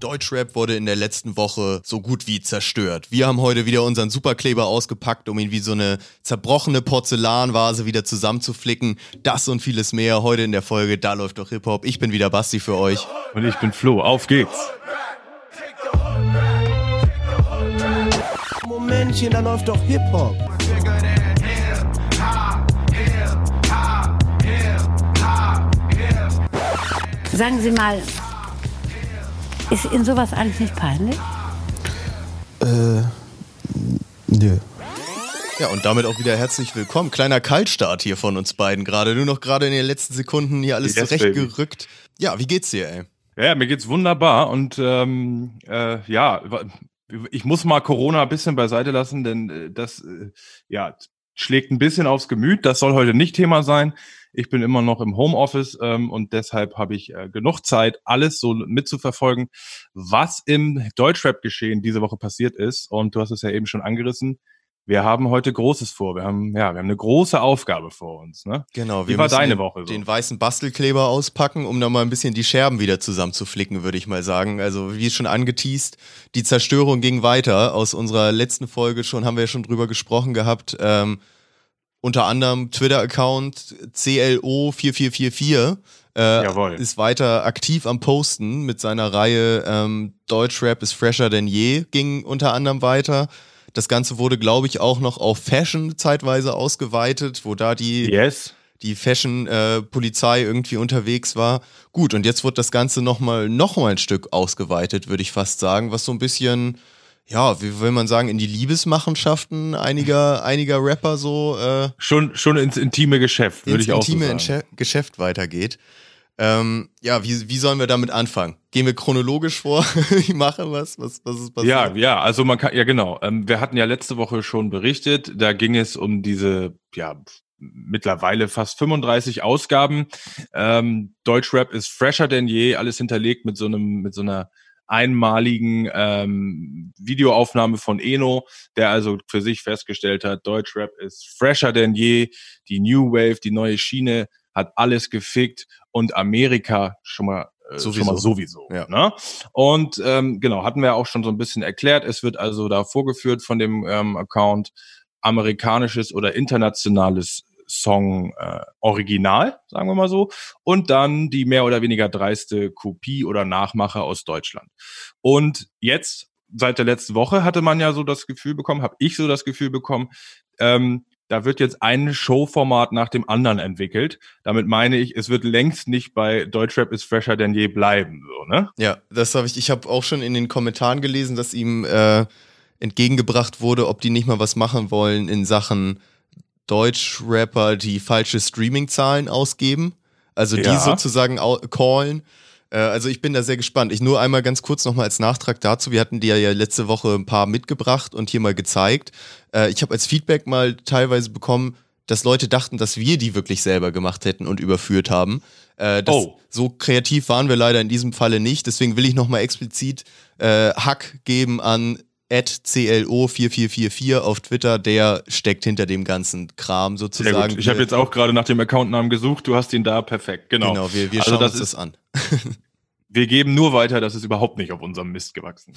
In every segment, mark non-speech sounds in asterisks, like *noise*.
Deutschrap wurde in der letzten Woche so gut wie zerstört. Wir haben heute wieder unseren Superkleber ausgepackt, um ihn wie so eine zerbrochene Porzellanvase wieder zusammenzuflicken. Das und vieles mehr heute in der Folge Da läuft doch Hip-Hop. Ich bin wieder Basti für euch. Und ich bin Flo. Auf geht's. Momentchen, da läuft doch Hip-Hop. Sagen Sie mal, ist Ihnen sowas eigentlich nicht peinlich? Äh, nö. Ja, und damit auch wieder herzlich willkommen. Kleiner Kaltstart hier von uns beiden gerade. Nur noch gerade in den letzten Sekunden hier alles Yes, zurechtgerückt. Ja, wie geht's dir, ey? Ja, mir geht's wunderbar und ähm, äh, ja, ich muss mal Corona ein bisschen beiseite lassen, denn äh, das äh, ja schlägt ein bisschen aufs Gemüt. Das soll heute nicht Thema sein. Ich bin immer noch im Homeoffice ähm, und deshalb habe ich äh, genug Zeit, alles so mitzuverfolgen, was im Deutschrap-Geschehen diese Woche passiert ist. Und du hast es ja eben schon angerissen. Wir haben heute Großes vor. Wir haben, ja, wir haben eine große Aufgabe vor uns. Ne? Genau, Wie wir war deine Woche so? den weißen Bastelkleber auspacken, um da mal ein bisschen die Scherben wieder zusammenzuflicken, würde ich mal sagen. Also wie schon angeteased, die Zerstörung ging weiter. Aus unserer letzten Folge schon haben wir ja schon drüber gesprochen gehabt. Ähm, unter anderem Twitter-Account CLO4444 äh, Jawohl. ist weiter aktiv am Posten mit seiner Reihe ähm, Deutschrap ist fresher denn je, ging unter anderem weiter. Das Ganze wurde, glaube ich, auch noch auf Fashion zeitweise ausgeweitet, wo da die, Yes. die Fashion-Polizei irgendwie unterwegs war. Gut, und jetzt wird das Ganze nochmal noch mal ein Stück ausgeweitet, würde ich fast sagen, was so ein bisschen, ja, wie will man sagen, in die Liebesmachenschaften einiger, einiger Rapper so äh, Schon, schon ins intime Geschäft, würde ins ich auch so intime sagen. Entsche- Geschäft weitergeht. Ähm, ja, wie, wie sollen wir damit anfangen? Gehen wir chronologisch vor? *laughs* ich mache was? Was, was ist passiert? Ja, ja, also man kann, ja genau. Ähm, wir hatten ja letzte Woche schon berichtet, da ging es um diese, ja, mittlerweile fast 35 Ausgaben. Ähm, Deutschrap ist fresher denn je, alles hinterlegt mit so einem, mit so einer einmaligen ähm, Videoaufnahme von Eno, der also für sich festgestellt hat, Deutschrap ist fresher denn je, die New Wave, die neue Schiene hat alles gefickt und Amerika schon mal äh, Sowieso. schon mal sowieso. Ja. Ne? Und ähm, genau, hatten wir auch schon so ein bisschen erklärt. Es wird also da vorgeführt von dem ähm, Account amerikanisches oder internationales Song äh, Original, sagen wir mal so, und dann die mehr oder weniger dreiste Kopie oder Nachmache aus Deutschland. Und jetzt, seit der letzten Woche, hatte man ja so das Gefühl bekommen, habe ich so das Gefühl bekommen, ähm, da wird jetzt ein Showformat nach dem anderen entwickelt. Damit meine ich, es wird längst nicht bei Deutschrap ist fresher denn je bleiben, so, ne? Ja, das habe ich. Ich habe auch schon in den Kommentaren gelesen, dass ihm äh, entgegengebracht wurde, ob die nicht mal was machen wollen in Sachen Deutschrapper, die falsche Streaming-Zahlen ausgeben. Also die Ja. sozusagen au- callen. Äh, also ich bin da sehr gespannt. Ich nur einmal ganz kurz nochmal als Nachtrag dazu. Wir hatten dir ja letzte Woche ein paar mitgebracht und hier mal gezeigt. Äh, ich habe als Feedback mal teilweise bekommen, dass Leute dachten, dass wir die wirklich selber gemacht hätten und überführt haben. Äh, das, Oh. So kreativ waren wir leider in diesem Falle nicht. Deswegen will ich nochmal explizit äh, Hack geben an CLO4444 auf Twitter. Der steckt hinter dem ganzen Kram sozusagen. Ich habe jetzt auch gerade nach dem Accountnamen gesucht. Du hast ihn da perfekt. Genau. Genau, wir, wir Also schauen das uns ist- das an. *laughs* Wir geben nur weiter, das ist überhaupt nicht auf unserem Mist gewachsen.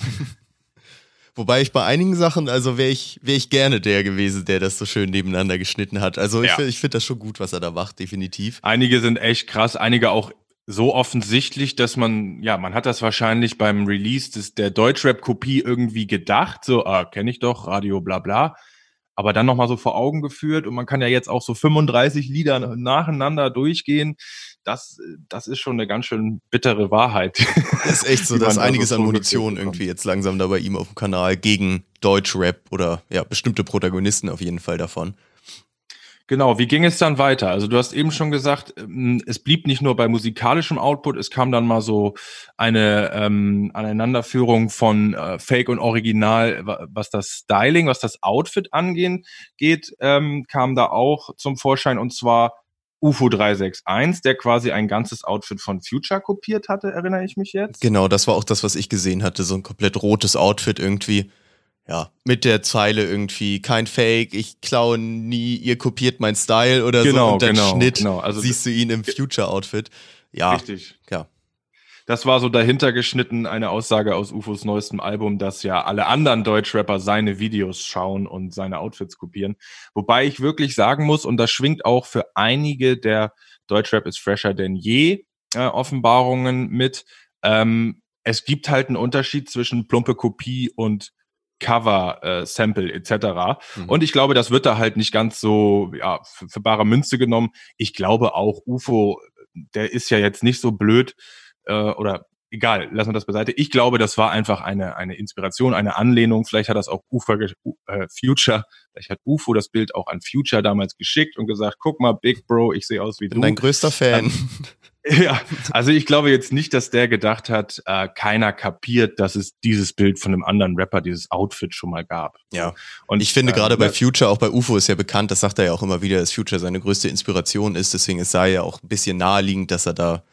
*laughs* Wobei ich bei einigen Sachen, also wäre ich, wär ich gerne der gewesen, der das so schön nebeneinander geschnitten hat. Also ich, Ja. find- ich finde das schon gut, was er da macht, definitiv. Einige sind echt krass, einige auch so offensichtlich, dass man, ja, man hat das wahrscheinlich beim Release des, der Deutschrap-Kopie irgendwie gedacht, so, ah, kenne ich doch, Radio bla bla, aber dann nochmal so vor Augen geführt und man kann ja jetzt auch so 35 Lieder nacheinander durchgehen. Das, das ist schon eine ganz schön bittere Wahrheit. *laughs* Das ist echt so, dass einiges so an Munition irgendwie jetzt langsam da bei ihm auf dem Kanal gegen Deutschrap oder ja, bestimmte Protagonisten auf jeden Fall davon. Genau, wie ging es dann weiter? Also du hast eben schon gesagt, ähm, es blieb nicht nur bei musikalischem Output, es kam dann mal so eine ähm, Aneinanderführung von äh, Fake und Original, wa- was das Styling, was das Outfit angehen geht, ähm, kam da auch zum Vorschein und zwar UFO 361, der quasi ein ganzes Outfit von Future kopiert hatte, erinnere ich mich jetzt. Genau, das war auch das, was ich gesehen hatte. So ein komplett rotes Outfit irgendwie. Ja, mit der Zeile irgendwie, kein Fake, ich klaue nie, ihr kopiert mein Style oder so. Genau, Und dann genau, Schnitt genau. Also siehst du ihn im Future-Outfit. Ja, Richtig. ja. das war so dahinter geschnitten eine Aussage aus UFOs neuestem Album, dass ja alle anderen Deutschrapper seine Videos schauen und seine Outfits kopieren. Wobei ich wirklich sagen muss, und das schwingt auch für einige der Deutschrap ist fresher denn je äh, Offenbarungen mit, ähm, es gibt halt einen Unterschied zwischen plumpe Kopie und Cover, äh, Sample etc. Mhm. Und ich glaube, das wird da halt nicht ganz so ja, für, für bare Münze genommen. Ich glaube auch, UFO, der ist ja jetzt nicht so blöd äh, oder egal, lassen wir das beiseite. Ich glaube, das war einfach eine, eine Inspiration, eine Anlehnung. Vielleicht hat das auch UFO, äh, Future, vielleicht hat UFO das Bild auch an Future damals geschickt und gesagt, guck mal, Big Bro, ich sehe aus wie du. Dein größter Fan. *laughs* Ja, also ich glaube jetzt nicht, dass der gedacht hat, äh, keiner kapiert, dass es dieses Bild von einem anderen Rapper, dieses Outfit schon mal gab. Ja. Und ich finde äh, gerade bei Future, auch bei UFO ist ja bekannt, das sagt er ja auch immer wieder, dass Future seine größte Inspiration ist. Deswegen es sei ja auch ein bisschen naheliegend, dass er da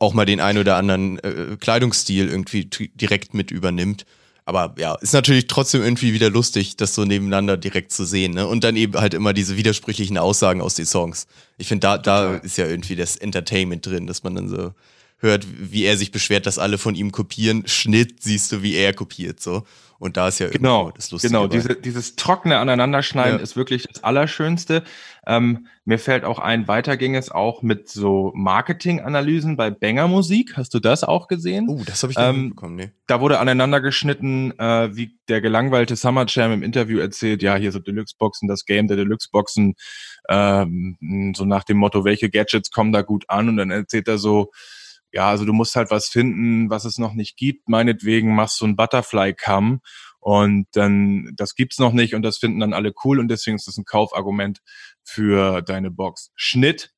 auch mal den ein oder anderen äh, Kleidungsstil irgendwie direkt mit übernimmt. Aber ja, ist natürlich trotzdem irgendwie wieder lustig, das so nebeneinander direkt zu sehen. Ne? Und dann eben halt immer diese widersprüchlichen Aussagen aus den Songs. Ich finde, da, da ist ja irgendwie das Entertainment drin, dass man dann so hört, wie er sich beschwert, dass alle von ihm kopieren. Schnitt siehst du, wie er kopiert. So. Und da ist ja genau das Lustige. Genau, diese, dieses trockene Aneinanderschneiden ja. ist wirklich das Allerschönste. Ähm, mir fällt auch ein, weiter ging es auch mit so Marketinganalysen bei Banger Musik. Hast du das auch gesehen? Oh, uh, das habe ich nicht ähm, bekommen, nee. Da wurde aneinander geschnitten, äh, wie der gelangweilte Summer Jam im Interview erzählt, ja, hier so Deluxe-Boxen, das Game der Deluxe-Boxen, ähm, so nach dem Motto, welche Gadgets kommen da gut an? Und dann erzählt er so, ja, also du musst halt was finden, was es noch nicht gibt. Meinetwegen machst du ein Butterfly-Cam und dann, das gibt's noch nicht und das finden dann alle cool und deswegen ist das ein Kaufargument für deine Box. Schnitt,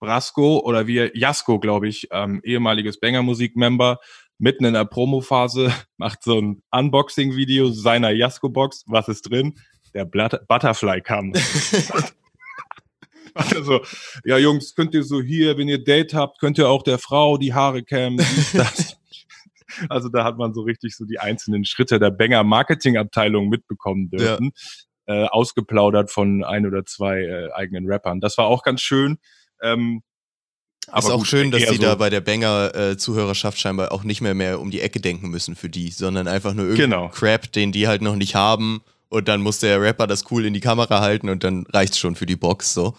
Brasco oder wie Jasko, glaube ich, ähm, ehemaliges Banger-Musik-Member, mitten in der Promo-Phase, *laughs* macht so ein Unboxing-Video seiner Jasko-Box. Was ist drin? Der Butterfly-Cam. Also, *laughs* ja, Jungs, könnt ihr so hier, wenn ihr Date habt, könnt ihr auch der Frau die Haare kämmen. Also da hat man so richtig so die einzelnen Schritte der Banger Marketing Abteilung mitbekommen dürfen. Ja. Äh, ausgeplaudert von ein oder zwei äh, eigenen Rappern. Das war auch ganz schön. Ähm, aber ist auch gut, schön, dass sie so da bei der Banger-Zuhörerschaft scheinbar auch nicht mehr mehr um die Ecke denken müssen für die, sondern einfach nur irgendeinen genau. Crap, den die halt noch nicht haben. Und dann muss der Rapper das cool in die Kamera halten und dann reicht's schon für die Box so.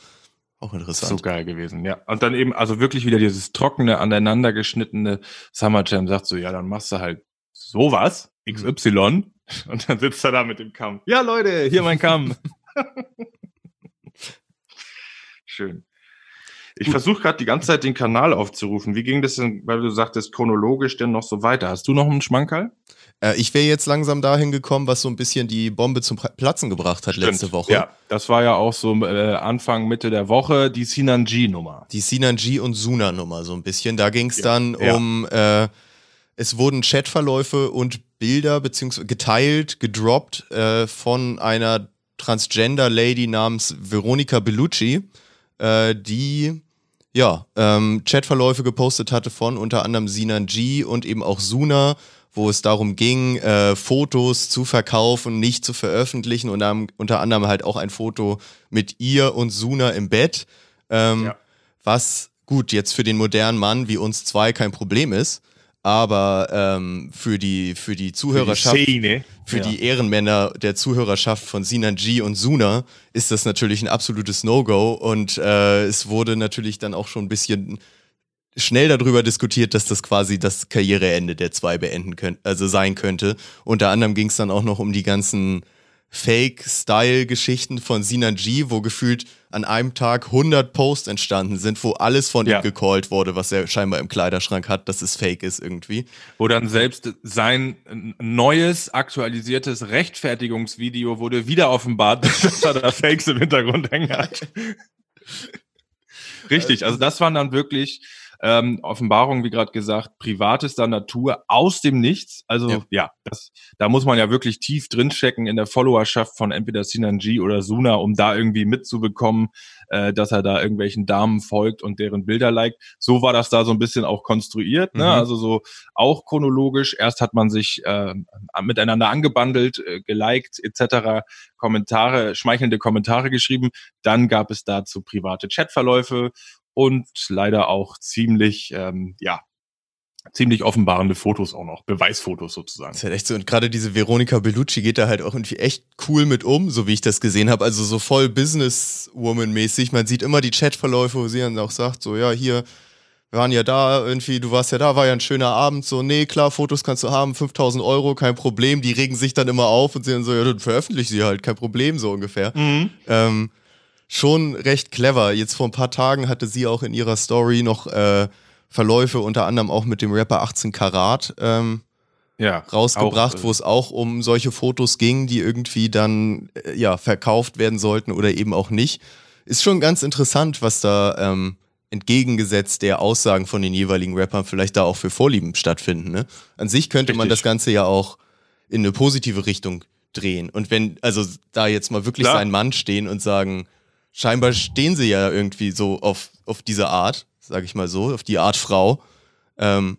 Auch interessant. So geil gewesen, ja. Und dann eben, also wirklich wieder dieses trockene, aneinander geschnittene Summer Jam sagt so, ja, dann machst du halt sowas, XY, mhm. *laughs* und dann sitzt er da mit dem Kamm. Ja, Leute, hier mein Kamm. *laughs* Schön. Ich versuche gerade die ganze Zeit den Kanal aufzurufen. Wie ging das denn, weil du sagtest, chronologisch denn noch so weiter? Hast du noch einen Schmankerl? Äh, ich wäre jetzt langsam dahin gekommen, was so ein bisschen die Bombe zum Platzen gebracht hat Stimmt. letzte Woche. Ja, das war ja auch so äh, Anfang, Mitte der Woche die Sinanji-Nummer. Die Sinanji und Suna-Nummer so ein bisschen. Da ging es ja. dann ja. um, äh, es wurden Chatverläufe und Bilder beziehungsweise geteilt, gedroppt äh, von einer Transgender-Lady namens Veronica Bellucci, äh, die ja, ähm, Chatverläufe gepostet hatte von unter anderem Sinan G und eben auch Suna wo es darum ging, äh, Fotos zu verkaufen, nicht zu veröffentlichen und dann, unter anderem halt auch ein Foto mit ihr und Suna im Bett, ähm, ja. was gut jetzt für den modernen Mann wie uns zwei kein Problem ist, aber ähm, für die für die Zuhörerschaft, für die, für ja. die Ehrenmänner der Zuhörerschaft von Sinan G und Suna ist das natürlich ein absolutes No-Go und äh, es wurde natürlich dann auch schon ein bisschen schnell darüber diskutiert, dass das quasi das Karriereende der zwei beenden könnte, also sein könnte. Unter anderem ging es dann auch noch um die ganzen Fake-Style-Geschichten von Sinan G, wo gefühlt an einem Tag 100 Posts entstanden sind, wo alles von ja. ihm gecallt wurde, was er scheinbar im Kleiderschrank hat, dass es fake ist irgendwie. Wo dann selbst sein neues, aktualisiertes Rechtfertigungsvideo wurde wieder offenbart, *laughs* dass er da Fakes im Hintergrund hängen hat. *laughs* Richtig, also das waren dann wirklich ähm, Offenbarung, wie gerade gesagt, privatester Natur aus dem Nichts. Also ja, ja das, da muss man ja wirklich tief drinstecken in der Followerschaft von entweder Sinanji oder Suna, um da irgendwie mitzubekommen, äh, dass er da irgendwelchen Damen folgt und deren Bilder liked. So war das da so ein bisschen auch konstruiert, ne? Mhm. also so auch chronologisch. Erst hat man sich äh, miteinander angebandelt, äh, geliked etc., Kommentare, schmeichelnde Kommentare geschrieben. Dann gab es dazu private Chatverläufe und leider auch ziemlich, ähm, ja, ziemlich offenbarende Fotos auch noch, Beweisfotos sozusagen. Das ist halt echt so. Und gerade diese Veronika Bellucci geht da halt auch irgendwie echt cool mit um, so wie ich das gesehen habe. Also so voll Businesswoman-mäßig. Man sieht immer die Chatverläufe, wo sie dann auch sagt, so, ja, hier, wir waren ja da, irgendwie, du warst ja da, war ja ein schöner Abend, so, nee, klar, Fotos kannst du haben, 5000 Euro, kein Problem. Die regen sich dann immer auf und sie dann so, ja, dann veröffentlich sie halt, kein Problem, so ungefähr. Mhm. Ähm, schon recht clever. Jetzt vor ein paar Tagen hatte sie auch in ihrer Story noch äh, Verläufe, unter anderem auch mit dem Rapper 18 Karat ähm, Ja. rausgebracht, äh, wo es auch um solche Fotos ging, die irgendwie dann äh, ja verkauft werden sollten oder eben auch nicht. Ist schon ganz interessant, was da ähm, entgegengesetzt der Aussagen von den jeweiligen Rappern vielleicht da auch für Vorlieben stattfinden. Ne? An sich könnte man Richtig. das Ganze ja auch in eine positive Richtung drehen. Und wenn, also da jetzt mal wirklich Klar. sein Mann stehen und sagen, scheinbar stehen sie ja irgendwie so auf, auf diese Art, sage ich mal so, auf die Art Frau, ähm,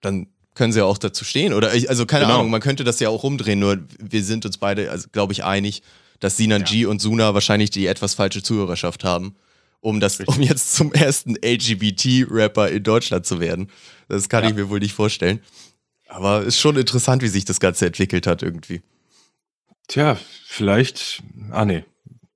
dann können sie ja auch dazu stehen. Oder ich, also keine Genau. Ahnung, man könnte das ja auch rumdrehen, nur wir sind uns beide, also glaube ich, einig, dass Sinan G und Suna wahrscheinlich die etwas falsche Zuhörerschaft haben, um das, Richtig. um jetzt zum ersten LGBT-Rapper in Deutschland zu werden. Das kann Ja. ich mir wohl nicht vorstellen. Aber ist schon interessant, wie sich das Ganze entwickelt hat irgendwie. Tja, vielleicht. Ah, nee.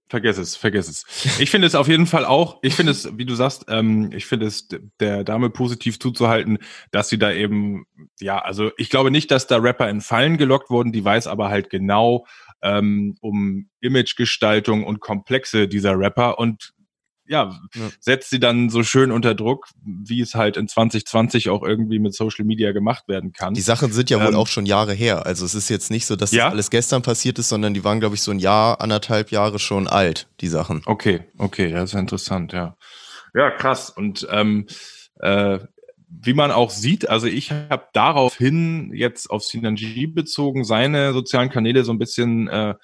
Vergiss es, vergiss es. Ich finde es auf jeden Fall auch, ich finde es, wie du sagst, ähm, ich finde es der Dame positiv zuzuhalten, dass sie da eben, ja, also ich glaube nicht, dass da Rapper in Fallen gelockt wurden, die weiß aber halt genau ähm, um Imagegestaltung und Komplexe dieser Rapper und ja, Ja. setzt sie dann so schön unter Druck, wie es halt in 2020 auch irgendwie mit Social Media gemacht werden kann. Die Sachen sind ja wohl Ähm, auch schon Jahre her. Also es ist jetzt nicht so, dass Ja? das alles gestern passiert ist, sondern die waren, glaube ich, so ein Jahr, anderthalb Jahre schon alt, die Sachen. Okay, okay, ja, ist ja interessant, ja. Ja, krass. Und ähm, äh, wie man auch sieht, also ich habe daraufhin jetzt auf Sinanji bezogen, seine sozialen Kanäle so ein bisschen äh,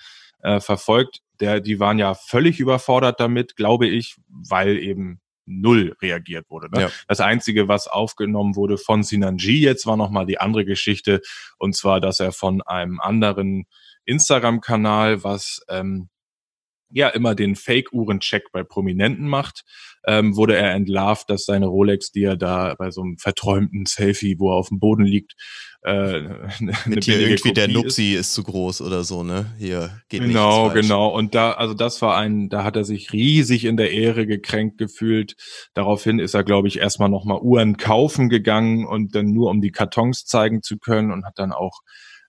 äh, verfolgt. Der, die waren ja völlig überfordert damit, glaube ich, weil eben null reagiert wurde. Ne? Ja. Das Einzige, was aufgenommen wurde von Sinanji jetzt, war nochmal die andere Geschichte. Und zwar, dass er von einem anderen Instagram-Kanal, was ähm, ja immer den Fake-Uhren-Check bei Prominenten macht, ähm, wurde er entlarvt, dass seine Rolex, die er da bei so einem verträumten Selfie, wo er auf dem Boden liegt, äh, *laughs* eine Mit hier irgendwie der Kopie ist. Nupsi ist. zu groß oder so, ne? Hier geht nicht. Genau, ist genau. Und da, also das war ein, da hat er sich riesig in der Ehre gekränkt gefühlt. Daraufhin ist er, glaube ich, erstmal nochmal Uhren kaufen gegangen und dann nur um die Kartons zeigen zu können und hat dann auch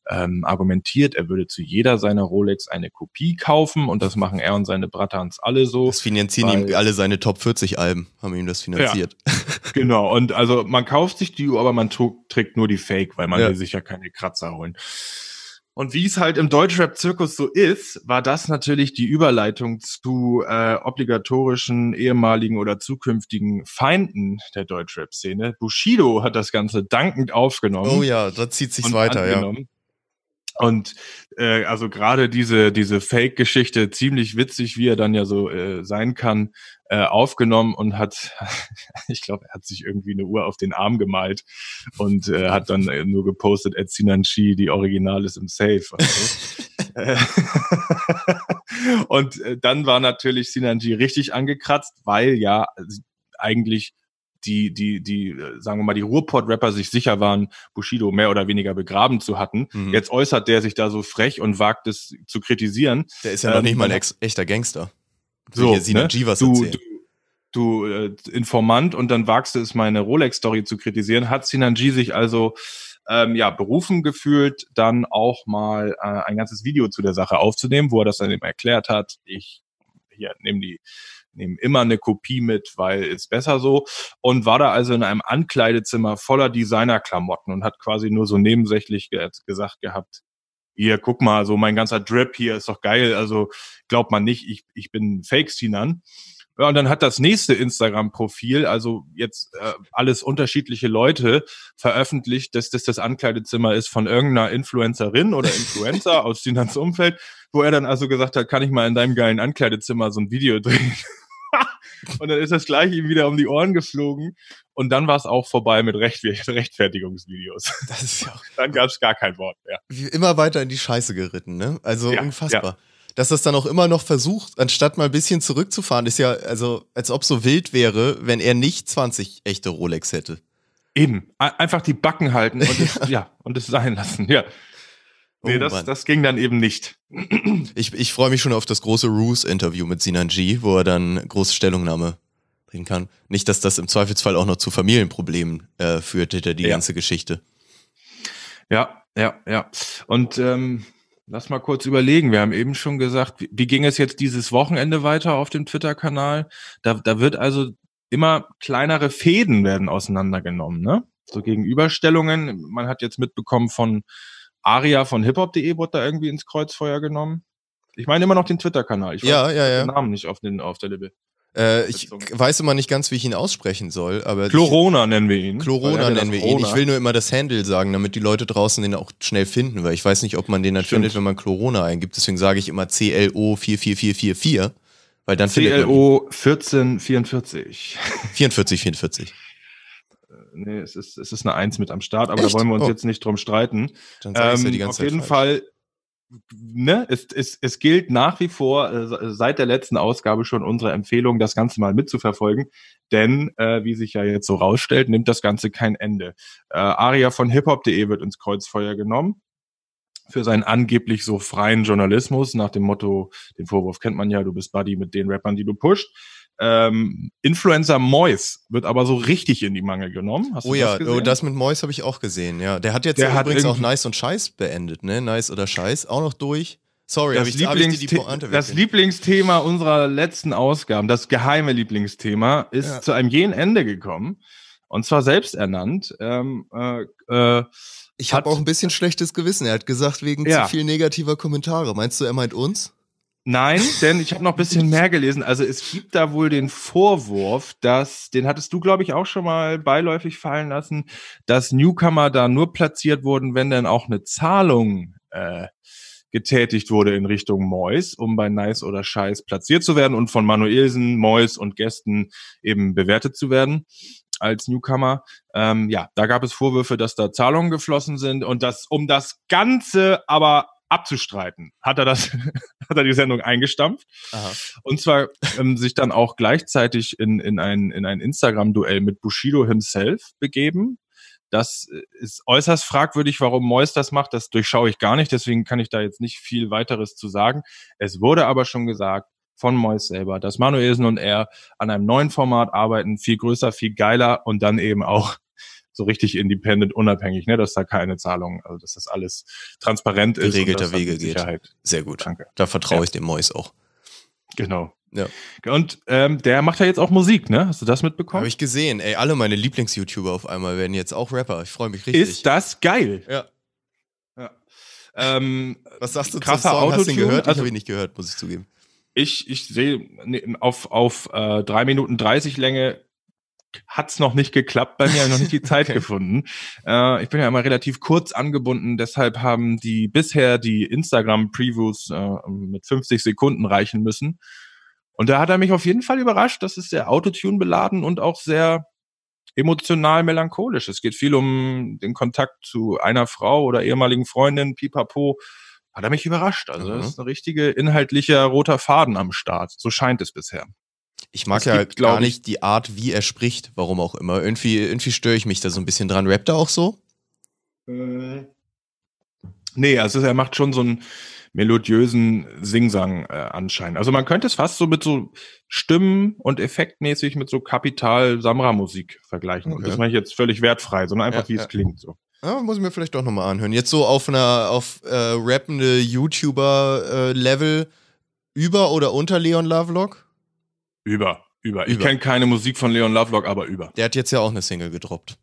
ähm, argumentiert, er würde zu jeder seiner Rolex eine Kopie kaufen und das machen er und seine Bratans alle so. Das finanzieren ihm Weil- alle seine Top 40 Alben, haben ihm das finanziert. *laughs* Genau, und also man kauft sich die Uhr, aber man trägt nur die Fake, weil man Ja. will sich ja keine Kratzer holen. Und wie es halt im Deutschrap-Zirkus so ist, war das natürlich die Überleitung zu äh, obligatorischen ehemaligen oder zukünftigen Feinden der Deutschrap-Szene. Bushido hat das Ganze dankend aufgenommen Oh ja, da zieht sich's weiter, ja. Und äh, also gerade diese diese Fake-Geschichte ziemlich witzig, wie er dann ja so äh, sein kann, äh, aufgenommen und hat, *laughs* ich glaube, er hat sich irgendwie eine Uhr auf den Arm gemalt und äh, hat dann äh, nur gepostet, Ed Sinanchi, die Original ist im Safe. Und, so. *laughs* Äh, *laughs* und äh, dann war natürlich Sinanji richtig angekratzt, weil ja äh, eigentlich die, die, die, äh, sagen wir mal, die Ruhrpott-Rapper sich sicher waren, Bushido mehr oder weniger begraben zu hatten. Mhm. Jetzt äußert der sich da so frech und wagt es zu kritisieren. Der ist ja noch Ähm, nicht mal ein ex echter Gangster. So, hier ne? G was du, du, du äh, Informant und dann wagst du es, meine Rolex-Story zu kritisieren, hat Sinan G sich also ähm, ja, berufen gefühlt, dann auch mal äh, ein ganzes Video zu der Sache aufzunehmen, wo er das dann eben erklärt hat. Ich hier nehme die nehme immer eine Kopie mit, weil ist besser so und war da also in einem Ankleidezimmer voller Designerklamotten und hat quasi nur so nebensächlich ge gesagt gehabt, hier, guck mal, so mein ganzer Drip hier ist doch geil, also glaubt man nicht, ich, ich bin Fake-Sinan. Ja, und dann hat das nächste Instagram-Profil, also jetzt äh, alles unterschiedliche Leute, veröffentlicht, dass das das Ankleidezimmer ist von irgendeiner Influencerin oder Influencer *laughs* aus Sinans Umfeld, wo er dann also gesagt hat, kann ich mal in deinem geilen Ankleidezimmer so ein Video drehen. Und dann ist das gleich ihm wieder um die Ohren geflogen und dann war es auch vorbei mit Recht *laughs* Rechtfertigungsvideos. Das ist ja auch Dann gab es gar kein Wort mehr. wie immer weiter in die Scheiße geritten, ne? Also Ja, unfassbar. Dass das dann auch immer noch versucht, anstatt mal ein bisschen zurückzufahren, ist ja, also, als ob so wild wäre, wenn er nicht 20 echte Rolex hätte. Eben, einfach die Backen halten und *laughs* es, ja, und es sein lassen, ja. Nee, Oh, das, Mann. das ging dann eben nicht. Ich, ich freue mich schon auf das große Roos-Interview mit Sinan G, wo er dann große Stellungnahme bringen kann. Nicht, dass das im Zweifelsfall auch noch zu Familienproblemen äh, führt, hinter die Ja. ganze Geschichte. Ja, ja, ja. Und ähm, lass mal kurz überlegen. Wir haben eben schon gesagt, wie, wie ging es jetzt dieses Wochenende weiter auf dem Twitter-Kanal? Da, da wird also immer kleinere Fäden werden auseinandergenommen, ne? So Gegenüberstellungen. Man hat jetzt mitbekommen von Aria von hiphop.de wurde da irgendwie ins Kreuzfeuer genommen. Ich meine immer noch den Twitter-Kanal. Ich Ja, weiß ja, ja. den Namen nicht auf, den, auf der Lippe. Äh, ich Bezogen. weiß immer nicht ganz, wie ich ihn aussprechen soll, aber Chlorona nennen wir ihn. Chlorona nennen wir ihn. Ich will nur immer das Handle sagen, damit die Leute draußen den auch schnell finden, weil ich weiß nicht, ob man den dann Stimmt. findet, wenn man Chlorona eingibt. Deswegen sage ich immer CLO 44444, weil dann findet man. CLO 1444. 44, 44. Nee, es ist, es ist eine Eins mit am Start, aber Echt? da wollen wir uns Oh. jetzt nicht drum streiten. Dann ich's ja Ähm, die ganze auf Zeit jeden falsch. Fall, ne, es, es, es gilt nach wie vor, äh, se- seit der letzten Ausgabe schon unsere Empfehlung, das Ganze mal mitzuverfolgen. Denn, äh, wie sich ja jetzt so rausstellt, nimmt das Ganze kein Ende. Äh, Aria von hiphop.de wird ins Kreuzfeuer genommen für seinen angeblich so freien Journalismus nach dem Motto, den Vorwurf kennt man ja, du bist Buddy mit den Rappern, die du pusht. Ähm, Influencer Mois wird aber so richtig in die Mangel genommen. Hast Oh ja, das oh, das mit Mois habe ich auch gesehen, ja. Der hat jetzt Der ja hat übrigens auch Nice und Scheiß beendet, ne? Nice oder Scheiß, auch noch durch. Sorry, habe das, ich, hab ich das Lieblingsthema unserer letzten Ausgaben, das geheime Lieblingsthema, ist Ja. zu einem jenen Ende gekommen. Und zwar selbst ernannt. Ähm, äh, äh, Ich habe auch ein bisschen schlechtes Gewissen. Er hat gesagt, wegen Ja. zu viel negativer Kommentare. Meinst du, er meint uns? Nein, denn ich habe noch ein bisschen mehr gelesen. Also es gibt da wohl den Vorwurf, dass, den hattest du, glaube ich, auch schon mal beiläufig fallen lassen, dass Newcomer da nur platziert wurden, wenn dann auch eine Zahlung äh, getätigt wurde in Richtung Mois, um bei Nice oder Scheiß platziert zu werden und von Manuelsen, Mois und Gästen eben bewertet zu werden als Newcomer. Ähm, ja, da gab es Vorwürfe, dass da Zahlungen geflossen sind und das, um das Ganze aber abzustreiten, hat er das, *laughs* hat er die Sendung eingestampft Aha. und zwar ähm, sich dann auch gleichzeitig in, in ein, in ein Instagram-Duell mit Bushido himself begeben. Das äh, ist äußerst fragwürdig, warum Mois das macht. Das durchschaue ich gar nicht, deswegen kann ich da jetzt nicht viel weiteres zu sagen. Es wurde aber schon gesagt von Mois selber, dass Manuelsen und er an einem neuen Format arbeiten, viel größer, viel geiler und dann eben auch so richtig independent, unabhängig, ne, dass da keine Zahlungen, also dass das alles transparent ist. Geregelter Wege geht. Sicherheit. Sehr gut. Danke. Da vertraue Ja. ich dem Mois auch. Genau. Ja. Und ähm, der macht ja jetzt auch Musik, ne? Hast du das mitbekommen? Habe ich gesehen. Ey, alle meine Lieblings-YouTuber auf einmal werden jetzt auch Rapper. Ich freue mich richtig. Ist das geil? ja. Ja. Ähm, Was sagst du Krasser zum Song? Hast du ihn gehört? Ich Also- habe ihn nicht gehört, muss ich zugeben. ich ich sehe auf auf äh, drei Minuten 30 Länge hat's noch nicht geklappt bei mir, hab noch nicht die *laughs* Zeit Okay. gefunden. Äh, ich bin ja immer relativ kurz angebunden, deshalb haben die bisher die Instagram-Previews äh, mit 50 Sekunden reichen müssen. Und da hat er mich auf jeden Fall überrascht. Das ist sehr Autotune beladen und auch sehr emotional melancholisch. Es geht viel um den Kontakt zu einer Frau oder ehemaligen Freundin, pipapo. Hat er mich überrascht. Also Mhm. das ist ein richtige inhaltlicher roter Faden am Start. So scheint es bisher. Ich mag Es ja gibt, gar ich- nicht die Art, wie er spricht, warum auch immer. Irgendwie, irgendwie störe ich mich da so ein bisschen dran. Rappt er auch so? Nee, also er macht schon so einen melodiösen Singsang äh, anscheinend. Also man könnte es fast so mit so Stimmen und effektmäßig mit so Kapital Samra Musik vergleichen. Und Okay. das mache ich jetzt völlig wertfrei, sondern einfach Ja, wie ja. es klingt so. Ja, muss ich mir vielleicht doch nochmal anhören. Jetzt so auf einer, auf äh, rappende YouTuber-Level über oder unter Leon Lovelock? Über, über. Ich kenne keine Musik von Leon Lovelock, aber über. Der hat jetzt ja auch eine Single gedroppt.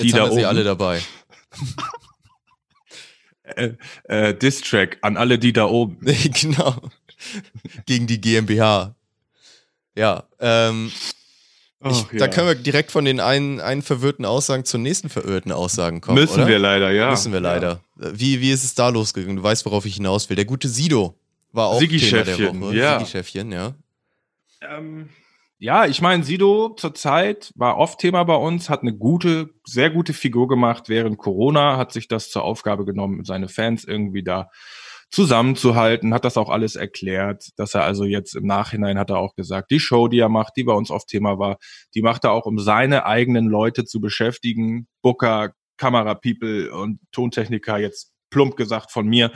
Die Jetzt da haben wir sie oben? alle dabei. *laughs* Äh, äh, Distrack an alle, die da oben. *laughs* genau. Gegen die GmbH. Ja, ähm, ich, da ja. können wir direkt von den einen, einen verwirrten Aussagen zur nächsten verirrten Aussagen kommen. Müssen oder? wir leider, ja. Müssen wir leider. Wie, wie ist es da losgegangen? Du weißt, worauf ich hinaus will. Der gute Sido war auch Thema der Sigi-Chefchen, Woche. ja. Sigi-Chefchen, ja. Ähm, ja, ich meine, Sido zurzeit war oft Thema bei uns, hat eine gute, sehr gute Figur gemacht während Corona, hat sich das zur Aufgabe genommen, seine Fans irgendwie da zusammenzuhalten, hat das auch alles erklärt, dass er also jetzt im Nachhinein hat er auch gesagt, die Show, die er macht, die bei uns auf Thema war, die macht er auch, um seine eigenen Leute zu beschäftigen, Booker, Kamerapeople und Tontechniker, jetzt plump gesagt von mir.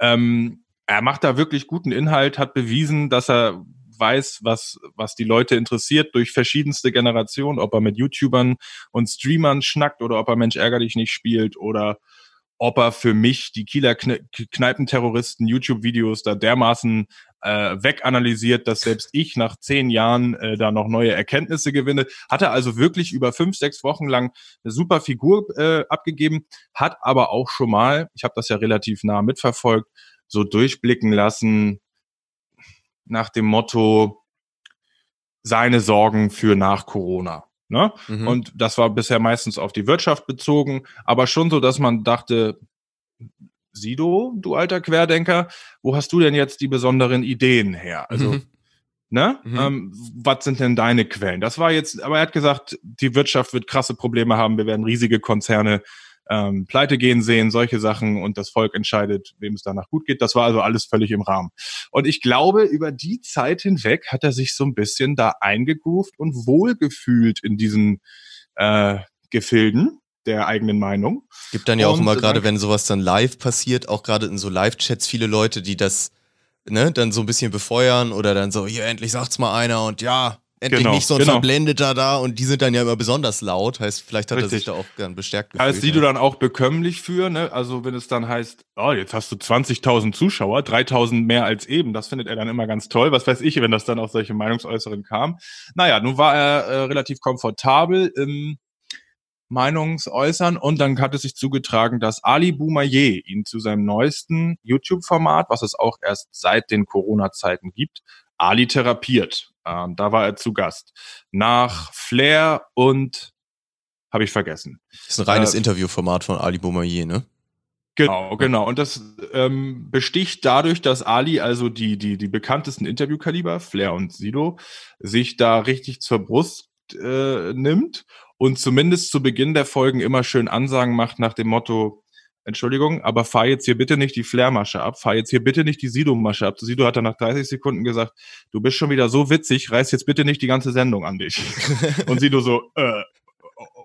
Ähm, er macht da wirklich guten Inhalt, hat bewiesen, dass er weiß, was, was die Leute interessiert durch verschiedenste Generationen, ob er mit YouTubern und Streamern schnackt oder ob er Mensch ärger dich nicht spielt oder ob er für mich die Kieler Kneipenterroristen YouTube-Videos da dermaßen äh, weganalysiert, dass selbst ich nach zehn Jahren äh, da noch neue Erkenntnisse gewinne. Hat er also wirklich über fünf, sechs Wochen lang eine super Figur äh, abgegeben, hat aber auch schon mal, ich habe das ja relativ nah mitverfolgt, so durchblicken lassen nach dem Motto, seine Sorgen für nach Corona. Ne? Mhm. Und das war bisher meistens auf die Wirtschaft bezogen, aber schon so, dass man dachte, Sido, du alter Querdenker, wo hast du denn jetzt die besonderen Ideen her? Also, mhm. ne? Mhm. Ähm, was sind denn deine Quellen? Das war jetzt, aber er hat gesagt, die Wirtschaft wird krasse Probleme haben, wir werden riesige Konzerne ähm, pleite gehen sehen, solche Sachen und das Volk entscheidet, wem es danach gut geht. Das war also alles völlig im Rahmen. Und ich glaube, über die Zeit hinweg hat er sich so ein bisschen da eingegroovt und wohlgefühlt in diesen äh, Gefilden der eigenen Meinung. Gibt dann ja auch und immer gerade, wenn sowas dann live passiert, auch gerade in so Live-Chats viele Leute, die das ne, dann so ein bisschen befeuern oder dann so, hier endlich sagt's mal einer und ja, endlich genau, nicht so ein genau. Verblendeter da und die sind dann ja immer besonders laut. Heißt, vielleicht hat Richtig. er sich da auch gern bestärkt gefühlt. Heißt, die du dann auch bekömmlich für, ne? Also wenn es dann heißt, oh, jetzt hast du 20.000 Zuschauer, 3.000 mehr als eben, das findet er dann immer ganz toll. Was weiß ich, wenn das dann auf solche Meinungsäußeren kam. Naja, nun war er äh, relativ komfortabel im Meinungsäußern und dann hat es sich zugetragen, dass Ali Boumaier ihn zu seinem neuesten YouTube-Format, was es auch erst seit den Corona-Zeiten gibt, Ali therapiert. Ähm, da war er zu Gast. Nach Flair und habe ich vergessen. Das ist ein reines äh, Interviewformat von Ali Boumaier, ne? Genau, genau. Und das ähm, besticht dadurch, dass Ali, also die, die, die bekanntesten Interviewkaliber, Flair und Sido, sich da richtig zur Brust äh, nimmt und zumindest zu Beginn der Folgen immer schön Ansagen macht nach dem Motto, Entschuldigung, aber fahr jetzt hier bitte nicht die Flair-Masche ab, fahr jetzt hier bitte nicht die Sido-Masche ab. Sido hat dann nach 30 Sekunden gesagt, du bist schon wieder so witzig, reiß jetzt bitte nicht die ganze Sendung an dich. *laughs* und Sido so, äh,